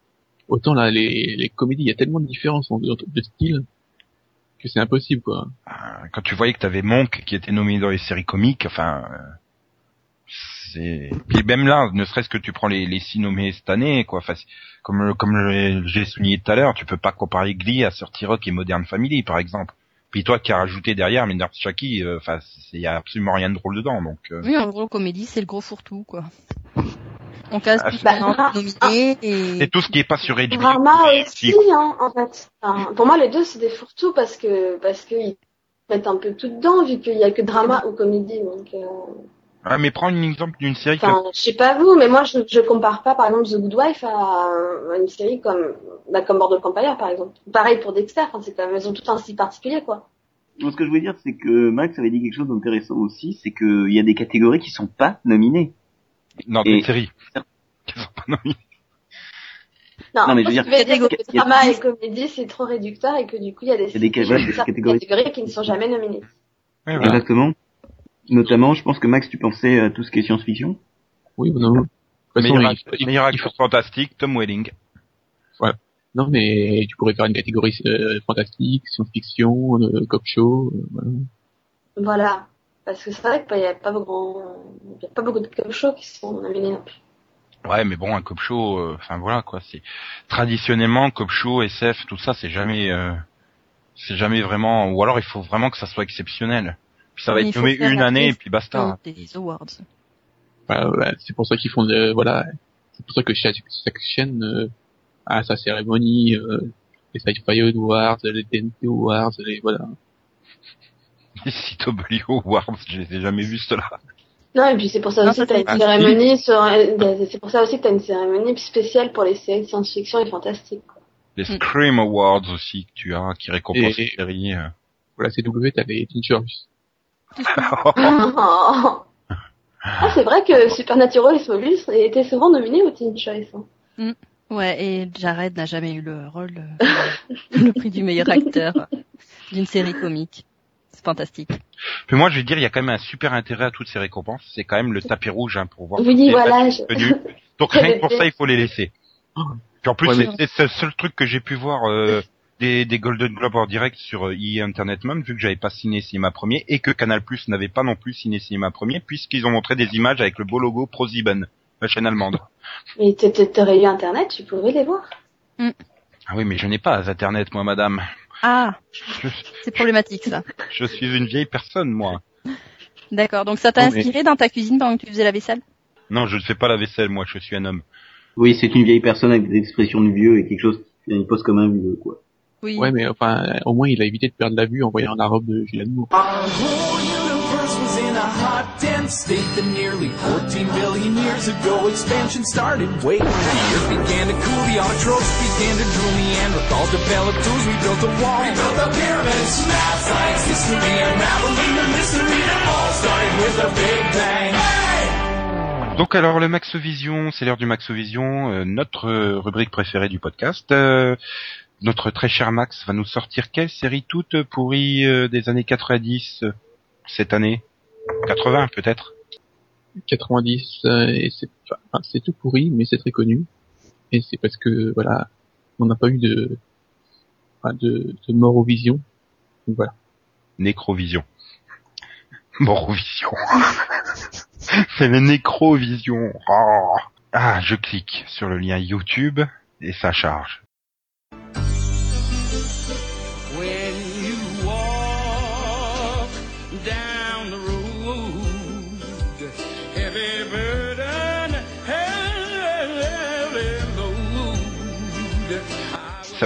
Autant là, les, les comédies, il y a tellement de différences en- de, de style que c'est impossible, quoi. euh, quand tu voyais que t'avais Monk qui était nominé dans les séries comiques, enfin, euh, c'est. Puis même là, ne serait-ce que tu prends les, les six nommés cette année, quoi. Enfin, comme comme j'ai- j'ai souligné tout à l'heure, tu peux pas comparer Glee à Sorty Rock et Modern Family, par exemple. Puis toi qui as rajouté derrière Minder Chucky, euh, enfin, il y a absolument rien de drôle dedans, donc. euh, Oui, en gros, comédie, c'est le gros fourre-tout, quoi. On casse Ah, tout bah, ah, nominé et... Et tout ce qui est pas sur HBO. Drama et- aussi, hein, en fait. Enfin, pour moi, les deux, c'est des fourre-tout parce que parce qu'ils mettent un peu tout dedans, vu qu'il y a que drama ou comédie. Donc, euh... Ah, mais prends un exemple d'une série que enfin, je sais pas vous, mais moi, je, je compare pas, par exemple, The Good Wife à, à une série comme bah, comme Border Empire, par exemple. Pareil pour Dexter. Enfin, c'est quand même, elles ont tout un style particulier, quoi. Donc, ce que je voulais dire, c'est que Max avait dit quelque chose d'intéressant aussi, c'est qu'il y a des catégories qui sont pas nominées. Non, Et- des séries. [LAUGHS] Qui sont pas nominées. Non, Non, mais je veux dire, a- drama et comédie, c'est trop réducteur et que du coup, il y a des, y a des catégories. catégories qui ne sont jamais nominées. Ouais, voilà. Exactement. Notamment, je pense que Max, tu pensais à tout ce qui est science-fiction. Oui, non. Toute façon, Meilleur, il- il- meilleur il acteur fantastique, Tom Welling. non, mais tu pourrais faire une catégorie euh, fantastique, science-fiction, euh, cop show, euh, voilà. Voilà. Parce que c'est vrai qu'il n'y a pas beaucoup, il y a pas beaucoup de comme shows qui sont nominés non plus. Ouais, mais bon, un cop show, euh, enfin voilà quoi. C'est traditionnellement cop show, SF, tout ça, c'est jamais, euh, c'est jamais vraiment. Ou alors il faut vraiment que ça soit exceptionnel. Puis ça va être nommé une année et puis basta. des awards. Bah, c'est pour ça qu'ils font de, voilà, c'est pour ça que chaque, chaque chaîne euh, a sa cérémonie, euh, les Sci-Fi Awards, les TNT Awards, les voilà. Les CW Awards, je les ai jamais vus ceux-là. Non, et puis c'est pour ça aussi que t'as c'est une cérémonie sur, euh, c'est pour ça aussi que t'as une cérémonie spéciale pour les séries de science-fiction et fantastique. quoi. Les Mm. Scream Awards aussi que tu as, qui récompensent Et- les séries. euh. Voilà, CW, t'as les Teen Choice. Ah, c'est vrai que Supernatural et Smallville étaient souvent nominés au Teen Choice. hein. Ouais, et Jared n'a jamais eu le rôle, euh, le prix du meilleur acteur d'une série comique. C'est fantastique. Puis moi, je vais dire, il y a quand même un super intérêt à toutes ces récompenses. C'est quand même le tapis rouge hein, pour voir. Oui, voilà, je-. Donc [LAUGHS] rien que pour ça, il faut les laisser. Puis en plus, Ouais, c'est mais- c'est le seul truc que j'ai pu voir euh, des, des Golden Globes en direct sur euh, EA Entertainment, vu que j'avais pas signé Cinéma Premier et que Canal Plus n'avait pas non plus signé Cinéma Premier, puisqu'ils ont montré des images avec le beau logo ProSieben, la chaîne allemande. [LAUGHS] Mais t'aurais eu internet, tu pouvais les voir. Ah oui, mais je n'ai pas Internet, moi, madame. Ah, c'est problématique ça. [LAUGHS] je suis une vieille personne, moi. D'accord, donc ça t'a mais- inspiré dans ta cuisine pendant que tu faisais la vaisselle? Non, je ne fais pas la vaisselle, moi, je suis un homme. Oui, c'est une vieille personne avec des expressions de vieux et quelque chose qui pose comme un vieux, quoi. Oui. Ouais, mais enfin, au moins il a évité de perdre la vue en voyant la robe de Julianne Moore. Our whole universe was in a hot, dense state that nearly 14 billion years ago expansion started. Wait, the earth began to cool, the autotrophs began to drool, Neanderthals developed tools, we built a wall. We built the pyramids, math, science, history, unraveling the mystery that all started with a big bang. Donc alors le Maxovision, c'est l'heure du Maxovision, euh, notre euh, rubrique préférée du podcast. Euh, notre très cher Max va nous sortir quelle série toute pourrie euh, des années 90 euh, cette année? 80 peut-être 90 euh, et c'est enfin, c'est tout pourri mais c'est très connu et c'est parce que voilà on n'a pas eu de enfin, de, de mort aux visions donc voilà Nécrovision. [LAUGHS] Morovision. c'est [LAUGHS] le Nécrovision. Oh. Ah, je clique sur le lien YouTube et ça charge.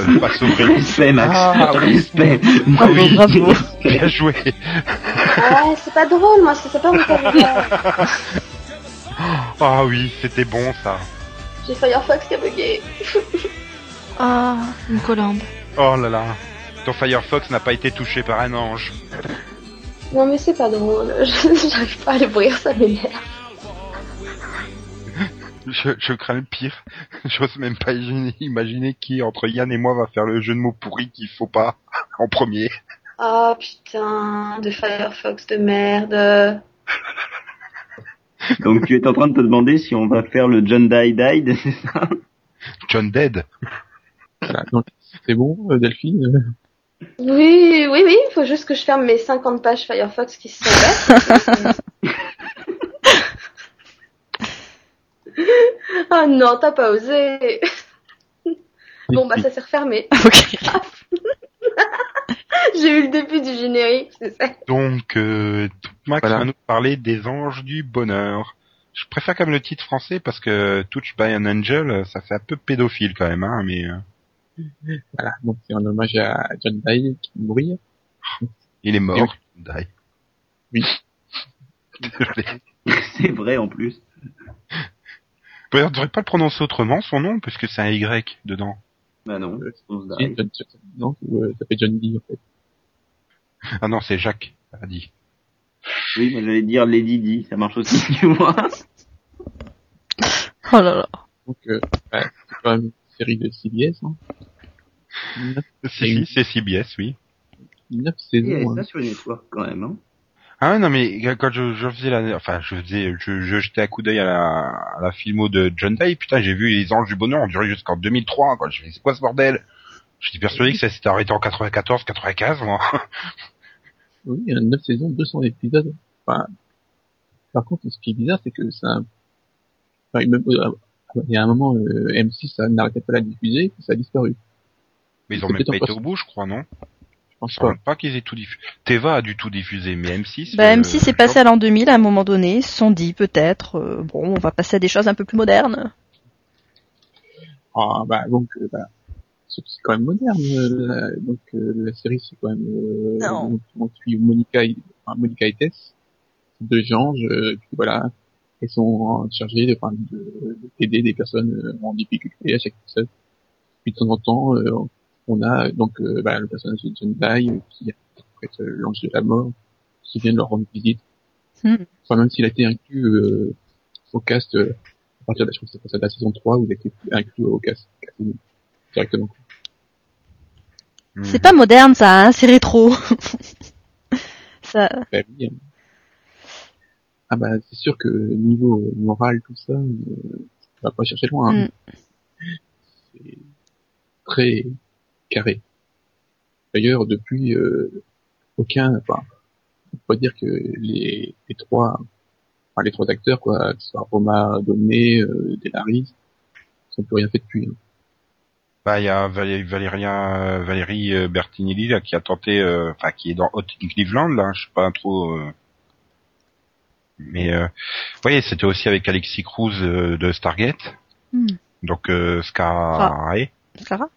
Ça veut pas s'ouvrir. [LAUGHS] Respect, Max. Ah, oui. Respect. Bravo, Oui. bravo. Bien joué. Ouais, c'est pas drôle, moi, c'est pas mon [LAUGHS] cas. Ah oui, c'était bon ça. J'ai Firefox qui a bugué. Ah, une colombe. Oh là là. Ton Firefox n'a pas été touché par un ange. Non, mais c'est pas drôle. [LAUGHS] J'arrive pas à l'ouvrir, ça m'énerve. Je, je crains le pire. [LAUGHS] J'ose même pas imaginer, imaginer qui entre Yann et moi va faire le jeu de mots pourri qu'il faut pas [LAUGHS] en premier. Oh putain, de Firefox de merde. [LAUGHS] Donc tu es en train de te demander si on va faire le John Die Died, c'est ça? John Dead. c'est bon euh, Delphine euh, Oui, oui, oui, il faut juste que je ferme mes 50 pages Firefox qui se sont oh [LAUGHS] non, t'as pas osé. Bon, bah ça s'est refermé. [LAUGHS] Ok. [LAUGHS] J'ai eu le début du générique, c'est ça. Donc, euh, Max Voilà. va nous parler des anges du bonheur. Je préfère quand même le titre français parce que Touch by an Angel, ça fait un peu pédophile quand même, hein, mais euh, voilà donc c'est en hommage à John Dye qui mourir il est mort. Die. Oui. Désolé. C'est vrai en plus. On ne devrait pas le prononcer autrement, son nom, puisque c'est un Y dedans. Bah non. John- non euh, ça fait John Dee en fait Ah non, c'est Jacques, a dit. Oui, mais j'allais dire Lady Di, ça marche aussi, [LAUGHS] tu vois. Oh là là. donc euh, bah, c'est quand même une série de CBS hein. Neuf- Si, c'est CBS, oui. neuf Il y avait saisons hein. ça sur les networks quand même. Hein. Ah non mais quand je, je faisais la, enfin je faisais, je, je jetais un coup d'œil à la, à la filmo de John Day, putain j'ai vu les Anges du Bonheur, on durait jusqu'en 2003, quoi. Je c'est quoi ce bordel? J'étais persuadé que ça s'était arrêté en 94, 95, moi. Oui, il y a 9 saisons, 200 épisodes. Enfin, par contre, ce qui est bizarre, c'est que ça, enfin, même, euh, il y a un moment, euh, M6 ça n'arrêtait pas de la diffuser, ça a disparu. Mais ils ont même pas été au bout, je crois, non? Je pense Je pas. crois pas qu'ils aient tout diffusé. Teva a dû tout diffuser, mais M6. Bah, euh, M6 est passé à l'an 2000 à un moment donné. Ils se sont dit peut-être, euh, bon, on va passer à des choses un peu plus modernes. Ah, bah, donc, euh, bah, c'est quand même moderne. euh, la, donc, euh, la série, c'est quand même, euh, Non. donc, on suit Monica, et- enfin, Monica et Tess, deux gens, euh, puis voilà, elles sont chargées de, enfin, de- d'aider des personnes euh, en difficulté à chaque épisode. Puis de temps en temps, euh, on a donc euh, bah, le personnage de John Dye euh, qui interprète euh, l'ange de la mort, qui vient de leur rendre visite. Hmm. Enfin, même s'il a été inclus euh, au cast euh, à partir de, je crois que de la saison 3 où il a été inclus au cast, directement. hmm. C'est pas moderne ça, hein, c'est rétro. [LAUGHS] ça, Bah oui, euh. Ah bah c'est sûr que niveau moral tout ça, euh, on va pas chercher loin. hein. C'est très carré. D'ailleurs depuis euh, aucun, enfin, on peut dire que les, les trois, enfin les trois acteurs quoi, que ce soit Roma, Donné, euh, Delaris, ils n'ont plus rien fait depuis. hein. Bah, il y a Valé- euh, Valérie euh, Bertinelli là, qui a tenté, euh, enfin qui est dans Hot in Cleveland là, je sais pas trop. euh, Mais euh, oui, c'était aussi avec Alexis Cruz euh, de Stargate. Hmm. Donc euh, Scara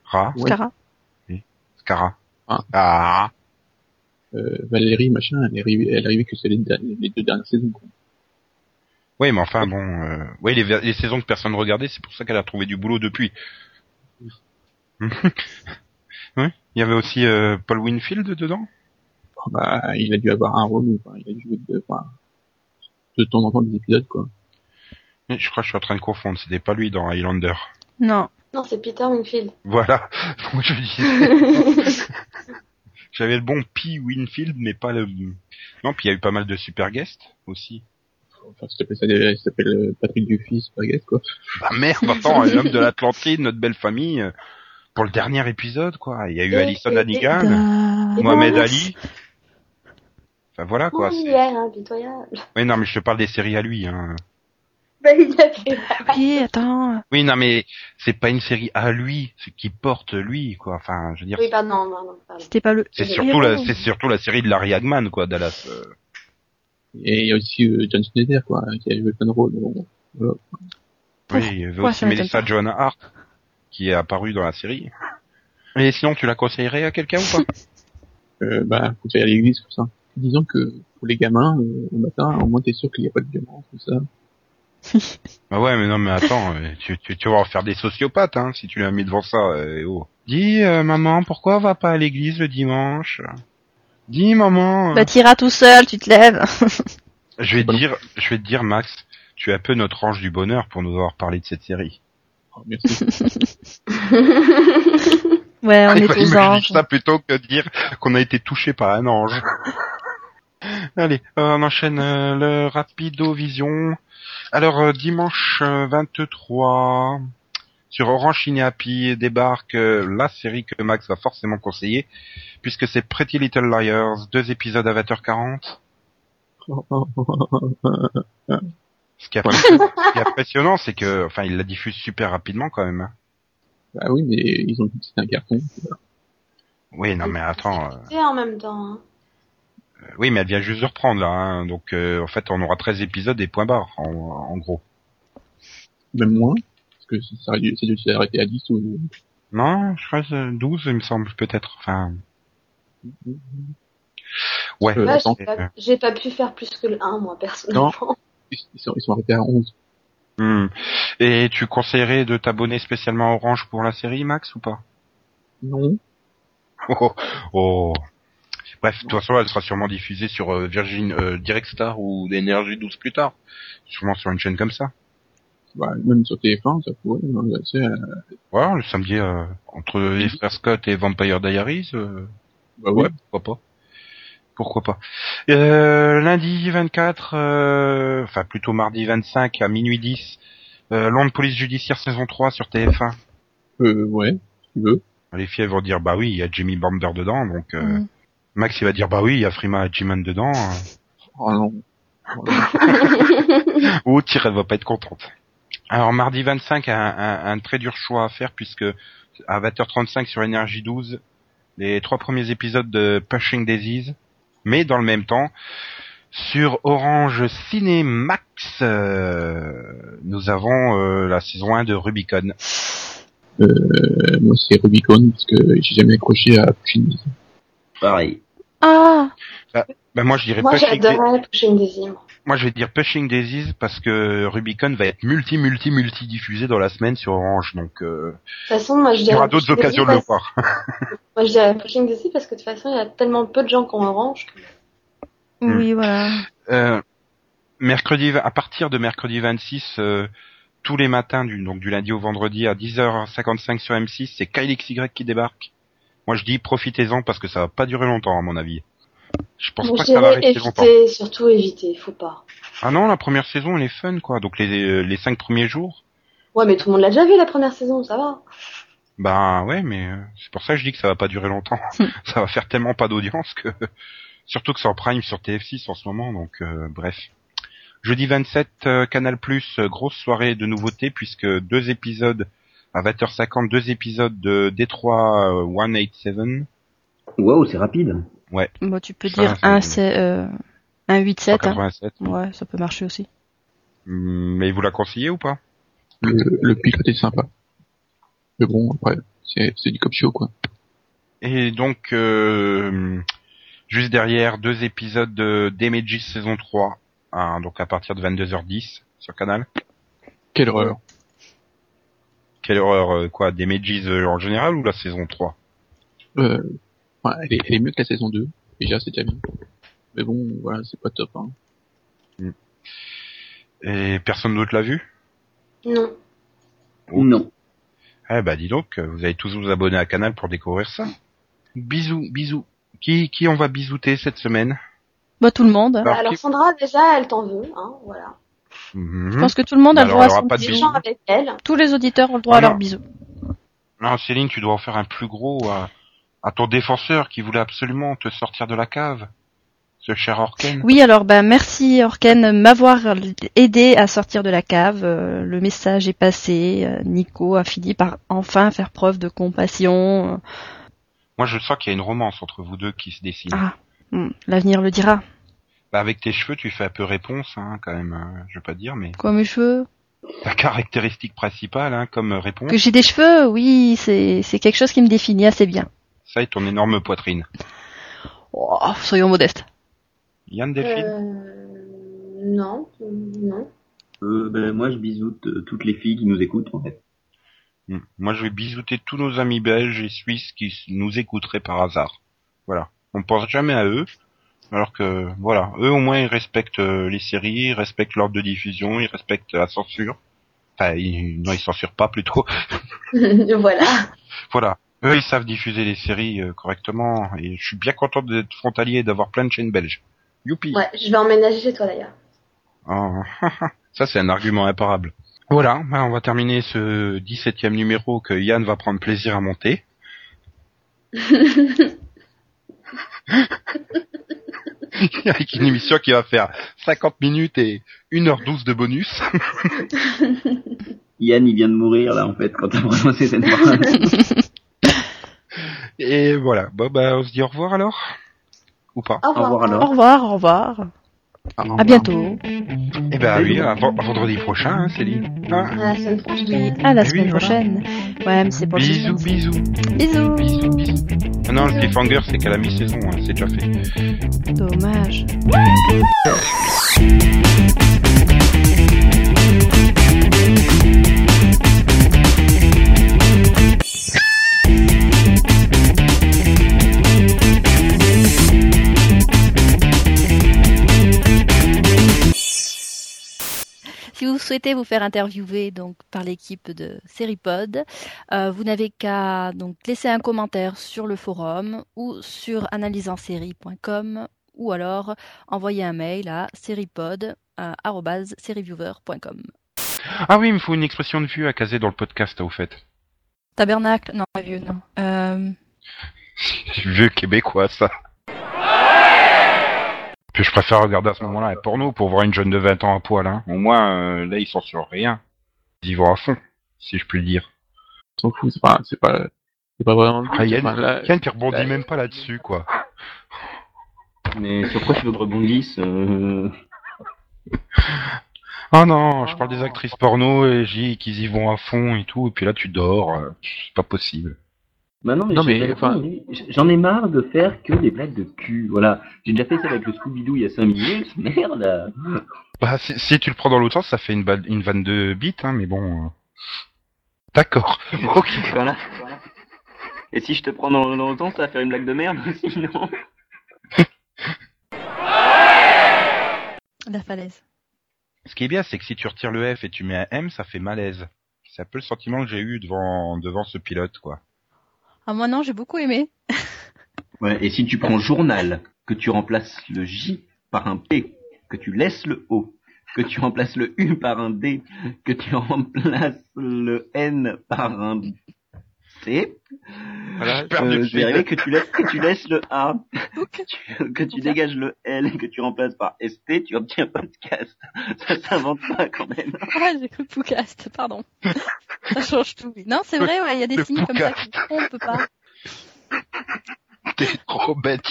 Ra, Ouais. Scara Scara. Ah. Ah. Euh, Valérie, machin, elle est arrivée, elle est arrivée que c'est les, deux dernières saisons. quoi. Oui, mais enfin bon, euh, oui, les, les saisons que personne regardait, c'est pour ça qu'elle a trouvé du boulot depuis. [LAUGHS] oui, il y avait aussi euh, Paul Winfield dedans? Oh, bah, il a dû avoir un rôle, enfin, il a dû jouer de, enfin, de temps en temps des épisodes, quoi. Je crois que je suis en train de confondre, c'était pas lui dans Highlander. Non. Non, c'est Peter Wingfield. Voilà, [LAUGHS] moi je disais. [LAUGHS] J'avais le bon P. Winfield, mais pas le... Non, puis il y a eu pas mal de super guests aussi. Enfin, ça s'appelle ça, il s'appelle euh, Patrick Duffy, Spaghetti, quoi. Bah merde, attends, l'homme de l'Atlantide, notre belle famille, euh, pour le dernier épisode, quoi. Il y a eu Et- Alison Hannigan, Et Mohamed Ali. Enfin voilà, quoi. Oui, c'est- hier, impitoyable. Oui, non, mais je te parle des séries à lui, hein. Bah, il a fait [LAUGHS] Oui, attends. Oui, non, mais c'est pas une série à lui, c'est qui porte lui, quoi. Enfin, je veux dire, Oui, pardon, pardon. C'était pas le. c'est surtout la, oui. c'est surtout la série de Larry Hagman, quoi, Dallas. euh. Et il y a aussi euh, John Schneider, quoi, qui a joué plein de rôles. Bon, voilà. Oui, il y avait aussi Melissa. Joanna Hart, qui est apparue dans la série. Et sinon, tu la conseillerais à quelqu'un ou pas? [LAUGHS] Euh, bah, aller à l'église, tout ça. Disons que pour les gamins, euh, le matin, au moins t'es sûr qu'il n'y a pas de violence, tout ça. [LAUGHS] Bah ouais, mais non, mais attends, euh, tu, tu, tu vas en faire des sociopathes, hein, si tu l'as mis devant ça. euh, oh. Dis, euh, maman, pourquoi on va pas à l'église le dimanche? Dis, maman. euh, Bah, t'iras tout seul, tu te lèves. [LAUGHS] je vais te Bon. dire, je vais te dire, Max, tu es un peu notre ange du bonheur pour nous avoir parlé de cette série. Oh, merci. [LAUGHS] Ouais, on est tous anges. ça plutôt que de dire qu'on a été touché par un ange. Allez, euh, on enchaîne euh, le Rapido Vision. Alors euh, dimanche euh, 23 sur Orange Chine Happy débarque euh, la série que Max va forcément conseiller puisque c'est Pretty Little Liars, deux épisodes à 20h40. Ce qui est impressionnant, c'est que enfin il la diffuse super rapidement quand même. hein. bah oui, mais ils ont dit que c'était un carton. Oui, non mais attends. euh, C'est en même temps. Hein. Oui, mais elle vient juste de reprendre là, hein. donc euh, en fait on aura 13 épisodes et point barre en, en gros. Même moins? Parce que ça ça dû s'arrêter à 10 ou... Non, je crois que c'est 12 il me semble peut-être. Enfin, ouais. Euh, Là, j'ai pas, j'ai pas pu faire plus que le 1, moi, personnellement. Ils sont, ils sont arrêtés à 11. Hmm. Et tu conseillerais de t'abonner spécialement à Orange pour la série, Max, ou pas? Non. oh, oh. Bref, de toute façon, elle sera sûrement diffusée sur euh, Virgin euh, Direct Star ou d'énergie 12 plus tard. Sûrement sur une chaîne comme ça. Bah, même sur TF1, ça pourrait. non, là, c'est, euh, Voilà, le samedi euh, entre les frères Scott et Vampire Diaries. euh, bah ouais. Ouais, pourquoi pas. Pourquoi pas. Euh, lundi 24, euh, enfin plutôt mardi 25 à minuit 10, euh, Londres Police Judiciaire saison 3 sur TF1. Euh, ouais, si tu veux. Les filles elles vont dire bah oui, il y a Jamie Bamber dedans, donc euh, Mm. Max il va dire bah oui, il y a Frima Hajiman dedans. Oh non. Oh, [LAUGHS] non. Ou Tire, elle va pas être contente. Alors mardi 25, un, un, un très dur choix à faire puisque à 20h35 sur Énergie 12, les trois premiers épisodes de Pushing Daisies, mais dans le même temps, sur Orange Cinémax, euh, nous avons euh, la saison 1 de Rubicon. Euh, moi, c'est Rubicon, parce que j'ai jamais accroché à Pushing. Pareil. Ah Ben moi je dirais Moi, Pushing Pushing Daisy. moi. moi je vais dire Pushing Daisies parce que Rubicon va être multi multi multi diffusé dans la semaine sur Orange, donc euh, De toute façon, moi, je il y dirais. aura d'autres occasions de le parce- voir. Moi, je dirais Pushing Daisy parce que de toute façon, il y a tellement peu de gens qui ont Orange. que- Hmm. Oui, voilà. Euh, mercredi, à partir de mercredi 26, euh, tous les matins, du, donc du lundi au vendredi à 10h55 sur M6, c'est Kyle XY qui débarque. Moi je dis profitez-en parce que ça va pas durer longtemps à mon avis. Je pense pas que ça va rester longtemps. éviter, surtout éviter, faut pas. Ah non, la première saison elle est fun quoi. Donc les euh, les cinq premiers jours, Ouais, mais tout le monde l'a déjà vu la première saison, ça va. bah ouais, mais euh, c'est pour ça que je dis que ça va pas durer longtemps. [LAUGHS] ça va faire tellement pas d'audience que [LAUGHS] surtout que c'est en prime sur TF6 en ce moment, donc euh, bref. Jeudi 27, euh, Canal Plus, grosse soirée de nouveautés puisque deux épisodes à 20h50, deux épisodes de Détroit euh, 187. Waouh, c'est rapide. Bon, tu peux dire un, c'est, euh, Un 8-7, hein. 187. Ouais, ça peut marcher aussi. Hum, Mais vous la conseillez ou pas? Le, le pilote est sympa. Mais bon, après, c'est c'est du cop show, quoi. Et donc, euh, juste derrière, deux épisodes de Damages saison 3, hein, donc à partir de 22h10 sur Canal. Quelle horreur. Quelle horreur, euh, quoi, Damages euh, en général ou la saison 3 Euh, ouais, elle, est, elle est mieux que la saison 2. Déjà, c'est déjà bien. Mais bon, voilà, c'est pas top, hein. Et personne d'autre l'a vu? Non. Non. Eh bah dis donc, euh, vous allez tous vous abonner à Canal pour découvrir ça. Bisous, bisous. Qui, qui on va bisouter cette semaine? Bah, tout le monde. Alors, Alors qui- Sandra, déjà, elle t'en veut, hein, voilà. Mhm. Je pense que tout le monde a le droit à son bisou. avec elle. Tous les auditeurs ont le droit Ah à leur non. bisou. Non, Céline, tu dois en faire un plus gros à, à ton défenseur qui voulait absolument te sortir de la cave. Ce cher Orken. Oui, alors ben merci Orken de m'avoir aidé à sortir de la cave. Euh, le message est passé. Euh, Nico a fini par enfin faire preuve de compassion. Moi, je sens qu'il y a une romance entre vous deux qui se dessine. Ah, hmm, l'avenir le dira. Bah, avec tes cheveux, tu fais un peu réponse, hein, quand même. euh, je veux pas dire, mais Quoi mes cheveux? Ta caractéristique principale, hein, comme réponse, Que j'ai des cheveux, oui, c'est c'est quelque chose qui me définit assez bien. ça est ton énorme poitrine. Oh, soyons modestes. Yann Delphine? Euh, non, non. Euh, ben, moi, je bisoute euh, toutes les filles qui nous écoutent, en fait. Hmm. Moi, je vais bisouter tous nos amis belges et suisses qui nous écouteraient par hasard. Voilà. On pense jamais à eux, alors que, voilà, eux au moins ils respectent euh, les séries, ils respectent l'ordre de diffusion, ils respectent la censure. Enfin, ils, non, ils censurent pas plutôt. [LAUGHS] voilà. voilà. Eux, ils savent diffuser les séries euh, correctement, et je suis bien content d'être frontalier et d'avoir plein de chaînes belges. Youpi Ouais, je vais emménager chez toi d'ailleurs. Oh, [LAUGHS] Ça, c'est un argument imparable. Voilà, ben, on va terminer ce 17e numéro que Yann va prendre plaisir à monter. [LAUGHS] [LAUGHS] Avec une émission qui va faire 50 minutes et 1h12 de bonus. [LAUGHS] Yann, il vient de mourir, là, en fait, quand t'as prononcé cette phrase. Et voilà, bon bah on se dit au revoir alors? Ou pas? Au revoir. alors. Au revoir, au revoir. Ah, À bientôt. Eh ben oui, à, vendredi prochain, hein, Céline. Ah, À la semaine prochaine. À la Oui, semaine voilà. prochaine. Ouais, mais c'est pour bisous, bisous, Bisous. bisous, bisous. Ah non, le cliffhanger, c'est qu'à la mi-saison, hein, c'est déjà fait. Dommage. Si vous souhaitez vous faire interviewer donc par l'équipe de Seripod, euh, vous n'avez qu'à donc laisser un commentaire sur le forum ou sur analysensérie.com ou alors envoyer un mail à seripod@seriviewer.com. Ah oui, il me faut une expression de vue à caser dans le podcast, au fait. Tabernacle, non, pas vieux, non. Euh, [LAUGHS] Vieux québécois, ça. Puis je préfère regarder à ce moment-là un porno pour voir une jeune de 20 ans à poil. Hein. Au moins, euh, là, ils sont sur rien. Ils y vont à fond, si je puis le dire. S'en fout, c'est pas, c'est pas, c'est pas vraiment. Ah, Yann, Enfin, là, Yann qui rebondit là- même pas là-dessus, quoi. Mais sur quoi tu veux que je rebondisse euh... Oh [LAUGHS] non, je parle des actrices porno et j'ai dis qu'ils y vont à fond et tout, et puis là tu dors, euh, c'est pas possible. Bah non, mais, Non, j'ai mais, pas enfin- répondu. j'en ai marre de faire que des blagues de cul. Voilà, j'ai déjà fait ça avec le Scooby-Doo il y a 5 minutes. [LAUGHS] Merde. Bah si, si tu le prends dans l'autre sens, ça fait une, balle- une vanne de bits, hein, mais bon. euh. D'accord. [LAUGHS] Ok. Voilà. Et si je te prends dans, dans le temps, ça va faire une blague de merde [LAUGHS] aussi, non la falaise. Ce qui est bien, c'est que si tu retires le F et tu mets un M, ça fait malaise. C'est un peu le sentiment que j'ai eu devant devant ce pilote, quoi. Ah, moi non, j'ai beaucoup aimé. Ouais, et si tu prends journal, que tu remplaces le J par un P, que tu laisses le O, que tu remplaces le U par un D, que tu remplaces le N par un C, Voilà, euh, je vais arriver que tu laisses, que tu laisses le A, [LAUGHS] que tu, que tu dégages le L et que tu remplaces par ST, tu obtiens podcast. [LAUGHS] Ça s'invente pas quand même. ah, j'ai cru Poucast, pardon. ça change tout. Non, c'est vrai, ouais, il y a des Le signes comme ça qu'on ne peut pas. T'es trop bête.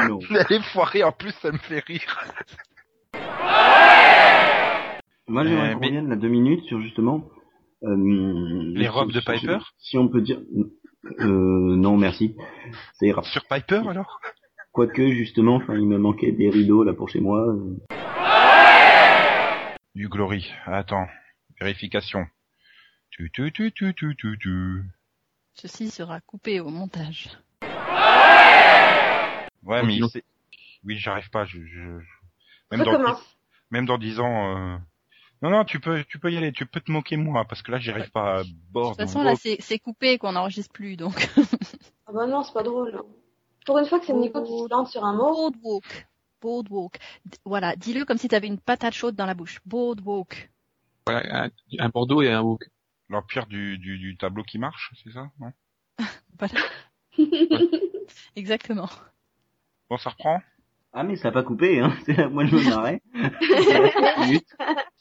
Non. Elle est foirée, en plus, ça me fait rire. Moi, j'aimerais Euh, qu'on revienne là deux minutes sur justement euh, Les robes de Piper Si on peut dire, euh, non, merci. Ça ira. Sur Piper, alors? Quoique justement, enfin, il me manquait des rideaux là pour chez moi. euh. Du Glory. Attends. Vérification. Tu, tu, tu, tu, tu, tu, tu. Ceci sera coupé au montage. Ouais, mais. Oui, j'arrive pas. Je, je... je- Même, dans... Même dans 10 ans... Non, non, tu peux, tu peux y aller. Tu peux te moquer de moi, parce que là, j'arrive pas à De bord. toute façon, là, c'est coupé, qu'on n'enregistre plus, donc. [LAUGHS] Ah bah non, c'est pas drôle. Pour une fois que c'est Nico qui se lance sur un mot. Boardwalk. Boardwalk. Voilà, dis-le comme si tu avais une patate chaude dans la bouche. Boardwalk. Voilà, un, un Bordeaux et un Wok. L'empire du, du, du tableau qui marche, c'est ça non? [LAUGHS] Voilà. [LAUGHS] Exactement. Bon, ça reprend? Ah mais ça a pas coupé, hein. Moi je me marrais.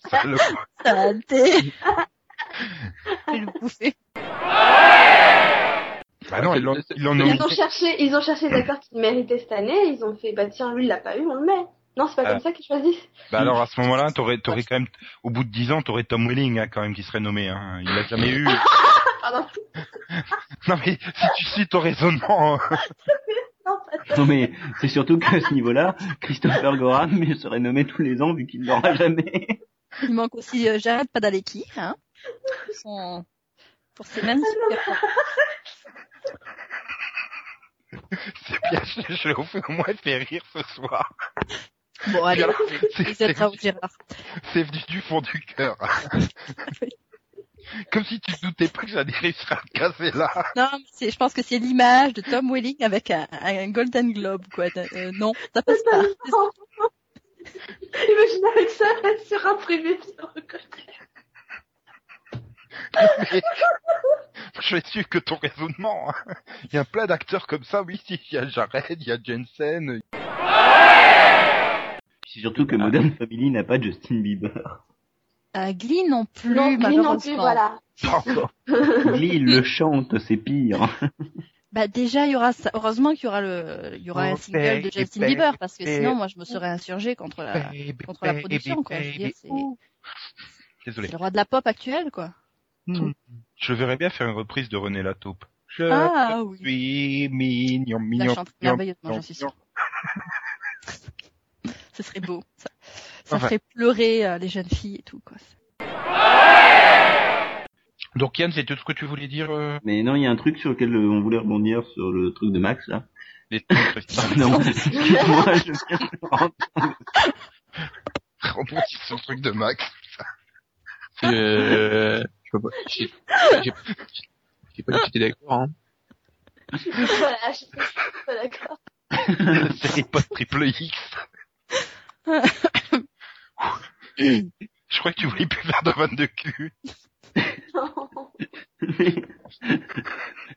Ça le-. Je vais [LAUGHS] le. Bah non, ils l'ont ils ont cherché, ils ont cherché des acteurs qui le méritaient cette année. Ils ont fait, bah tiens, lui il l'a pas eu, on le met. Non, c'est pas comme ça qu'ils choisissent. Bah alors, à ce moment-là, t'aurais, t'aurais quand même, au bout de 10 ans, t'aurais Tom Welling, hein, quand même, qui serait nommé, hein. Il l'a jamais eu. [LAUGHS] Pardon. [LAUGHS] Non mais, si tu suis ton raisonnement, euh, Non, mais c'est surtout qu'à ce niveau-là, Christopher Gorham serait nommé tous les ans vu qu'il ne l'aura jamais. Il manque aussi euh, Jared Padalecki, hein. Pour son- Pour ses magnifiques performances. c'est bien, je, je l'ai au au moins fait rire ce soir. Bon, allez. C'est, Vous Gérard. c'est venu du fond du cœur. Comme si tu te doutais pas que j'allais réussir à te casser là. Non, c'est- je pense que c'est l'image de Tom Welling avec un, un Golden Globe, quoi. Euh, non, ça passe pas. [LAUGHS] Imagine avec ça sur un privé sur le côté. Mais, je vais suivre que ton raisonnement. hein. Il y a plein d'acteurs comme ça, oui, si, il y a Jared, il y a Jensen. C'est surtout que Modern Family n'a pas Justin Bieber. Euh, Glee non plus, non, lui non plus, voilà. Pas encore. [LAUGHS] Glee, il le chante, c'est pire. [LAUGHS] Bah déjà, il y aura ça. heureusement qu'il y aura le, il y aura un Oh, single de Justin baby, Bieber, parce que sinon, moi, je me serais insurgé contre la, Baby, contre la production, quoi. Je veux dire, c'est Désolé. le roi de la pop actuelle, quoi. Hmm. Je verrais bien faire une reprise de René Lataupe. Je Ah oui. suis mignon, La mignon. chante mignon, merveilleusement, j'en suis sûre. [LAUGHS] Ce serait beau. Ça, ça Enfin. ferait pleurer euh, les jeunes filles et tout, quoi. Donc Yann, c'est tout ce que tu voulais dire euh, Mais non, il y a un truc sur lequel euh, on voulait rebondir sur le truc de Max là. les trucs [LAUGHS] Non, excuse-moi, je [LAUGHS] rebondir sur le truc de Max. [LAUGHS] Euh, je peux pas, j'ai, pas dit que j'étais d'accord, hein. voilà, je suis pas d'accord. C'est potes triple X. [COUGHS] Je crois que tu voulais plus faire de vanne de cul. Non. Mais [LAUGHS]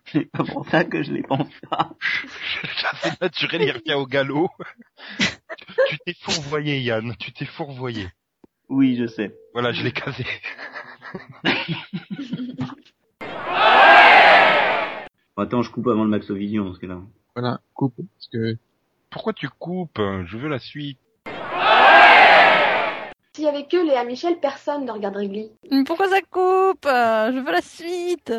c'est pas pour ça que je les pense pas. [LAUGHS] C'est naturel, il revient au galop. [LAUGHS] tu t'es fourvoyé, Yann. Tu t'es fourvoyé. Oui, je sais. Voilà, je l'ai casé. Attends, je coupe avant le Maxovision dans ce cas-là. Voilà, coupe, parce que, Pourquoi tu coupes? Je veux la suite. S'il y avait que Léa Michel, personne ne regarderait Glee. Pourquoi ça coupe? Euh, Je veux la suite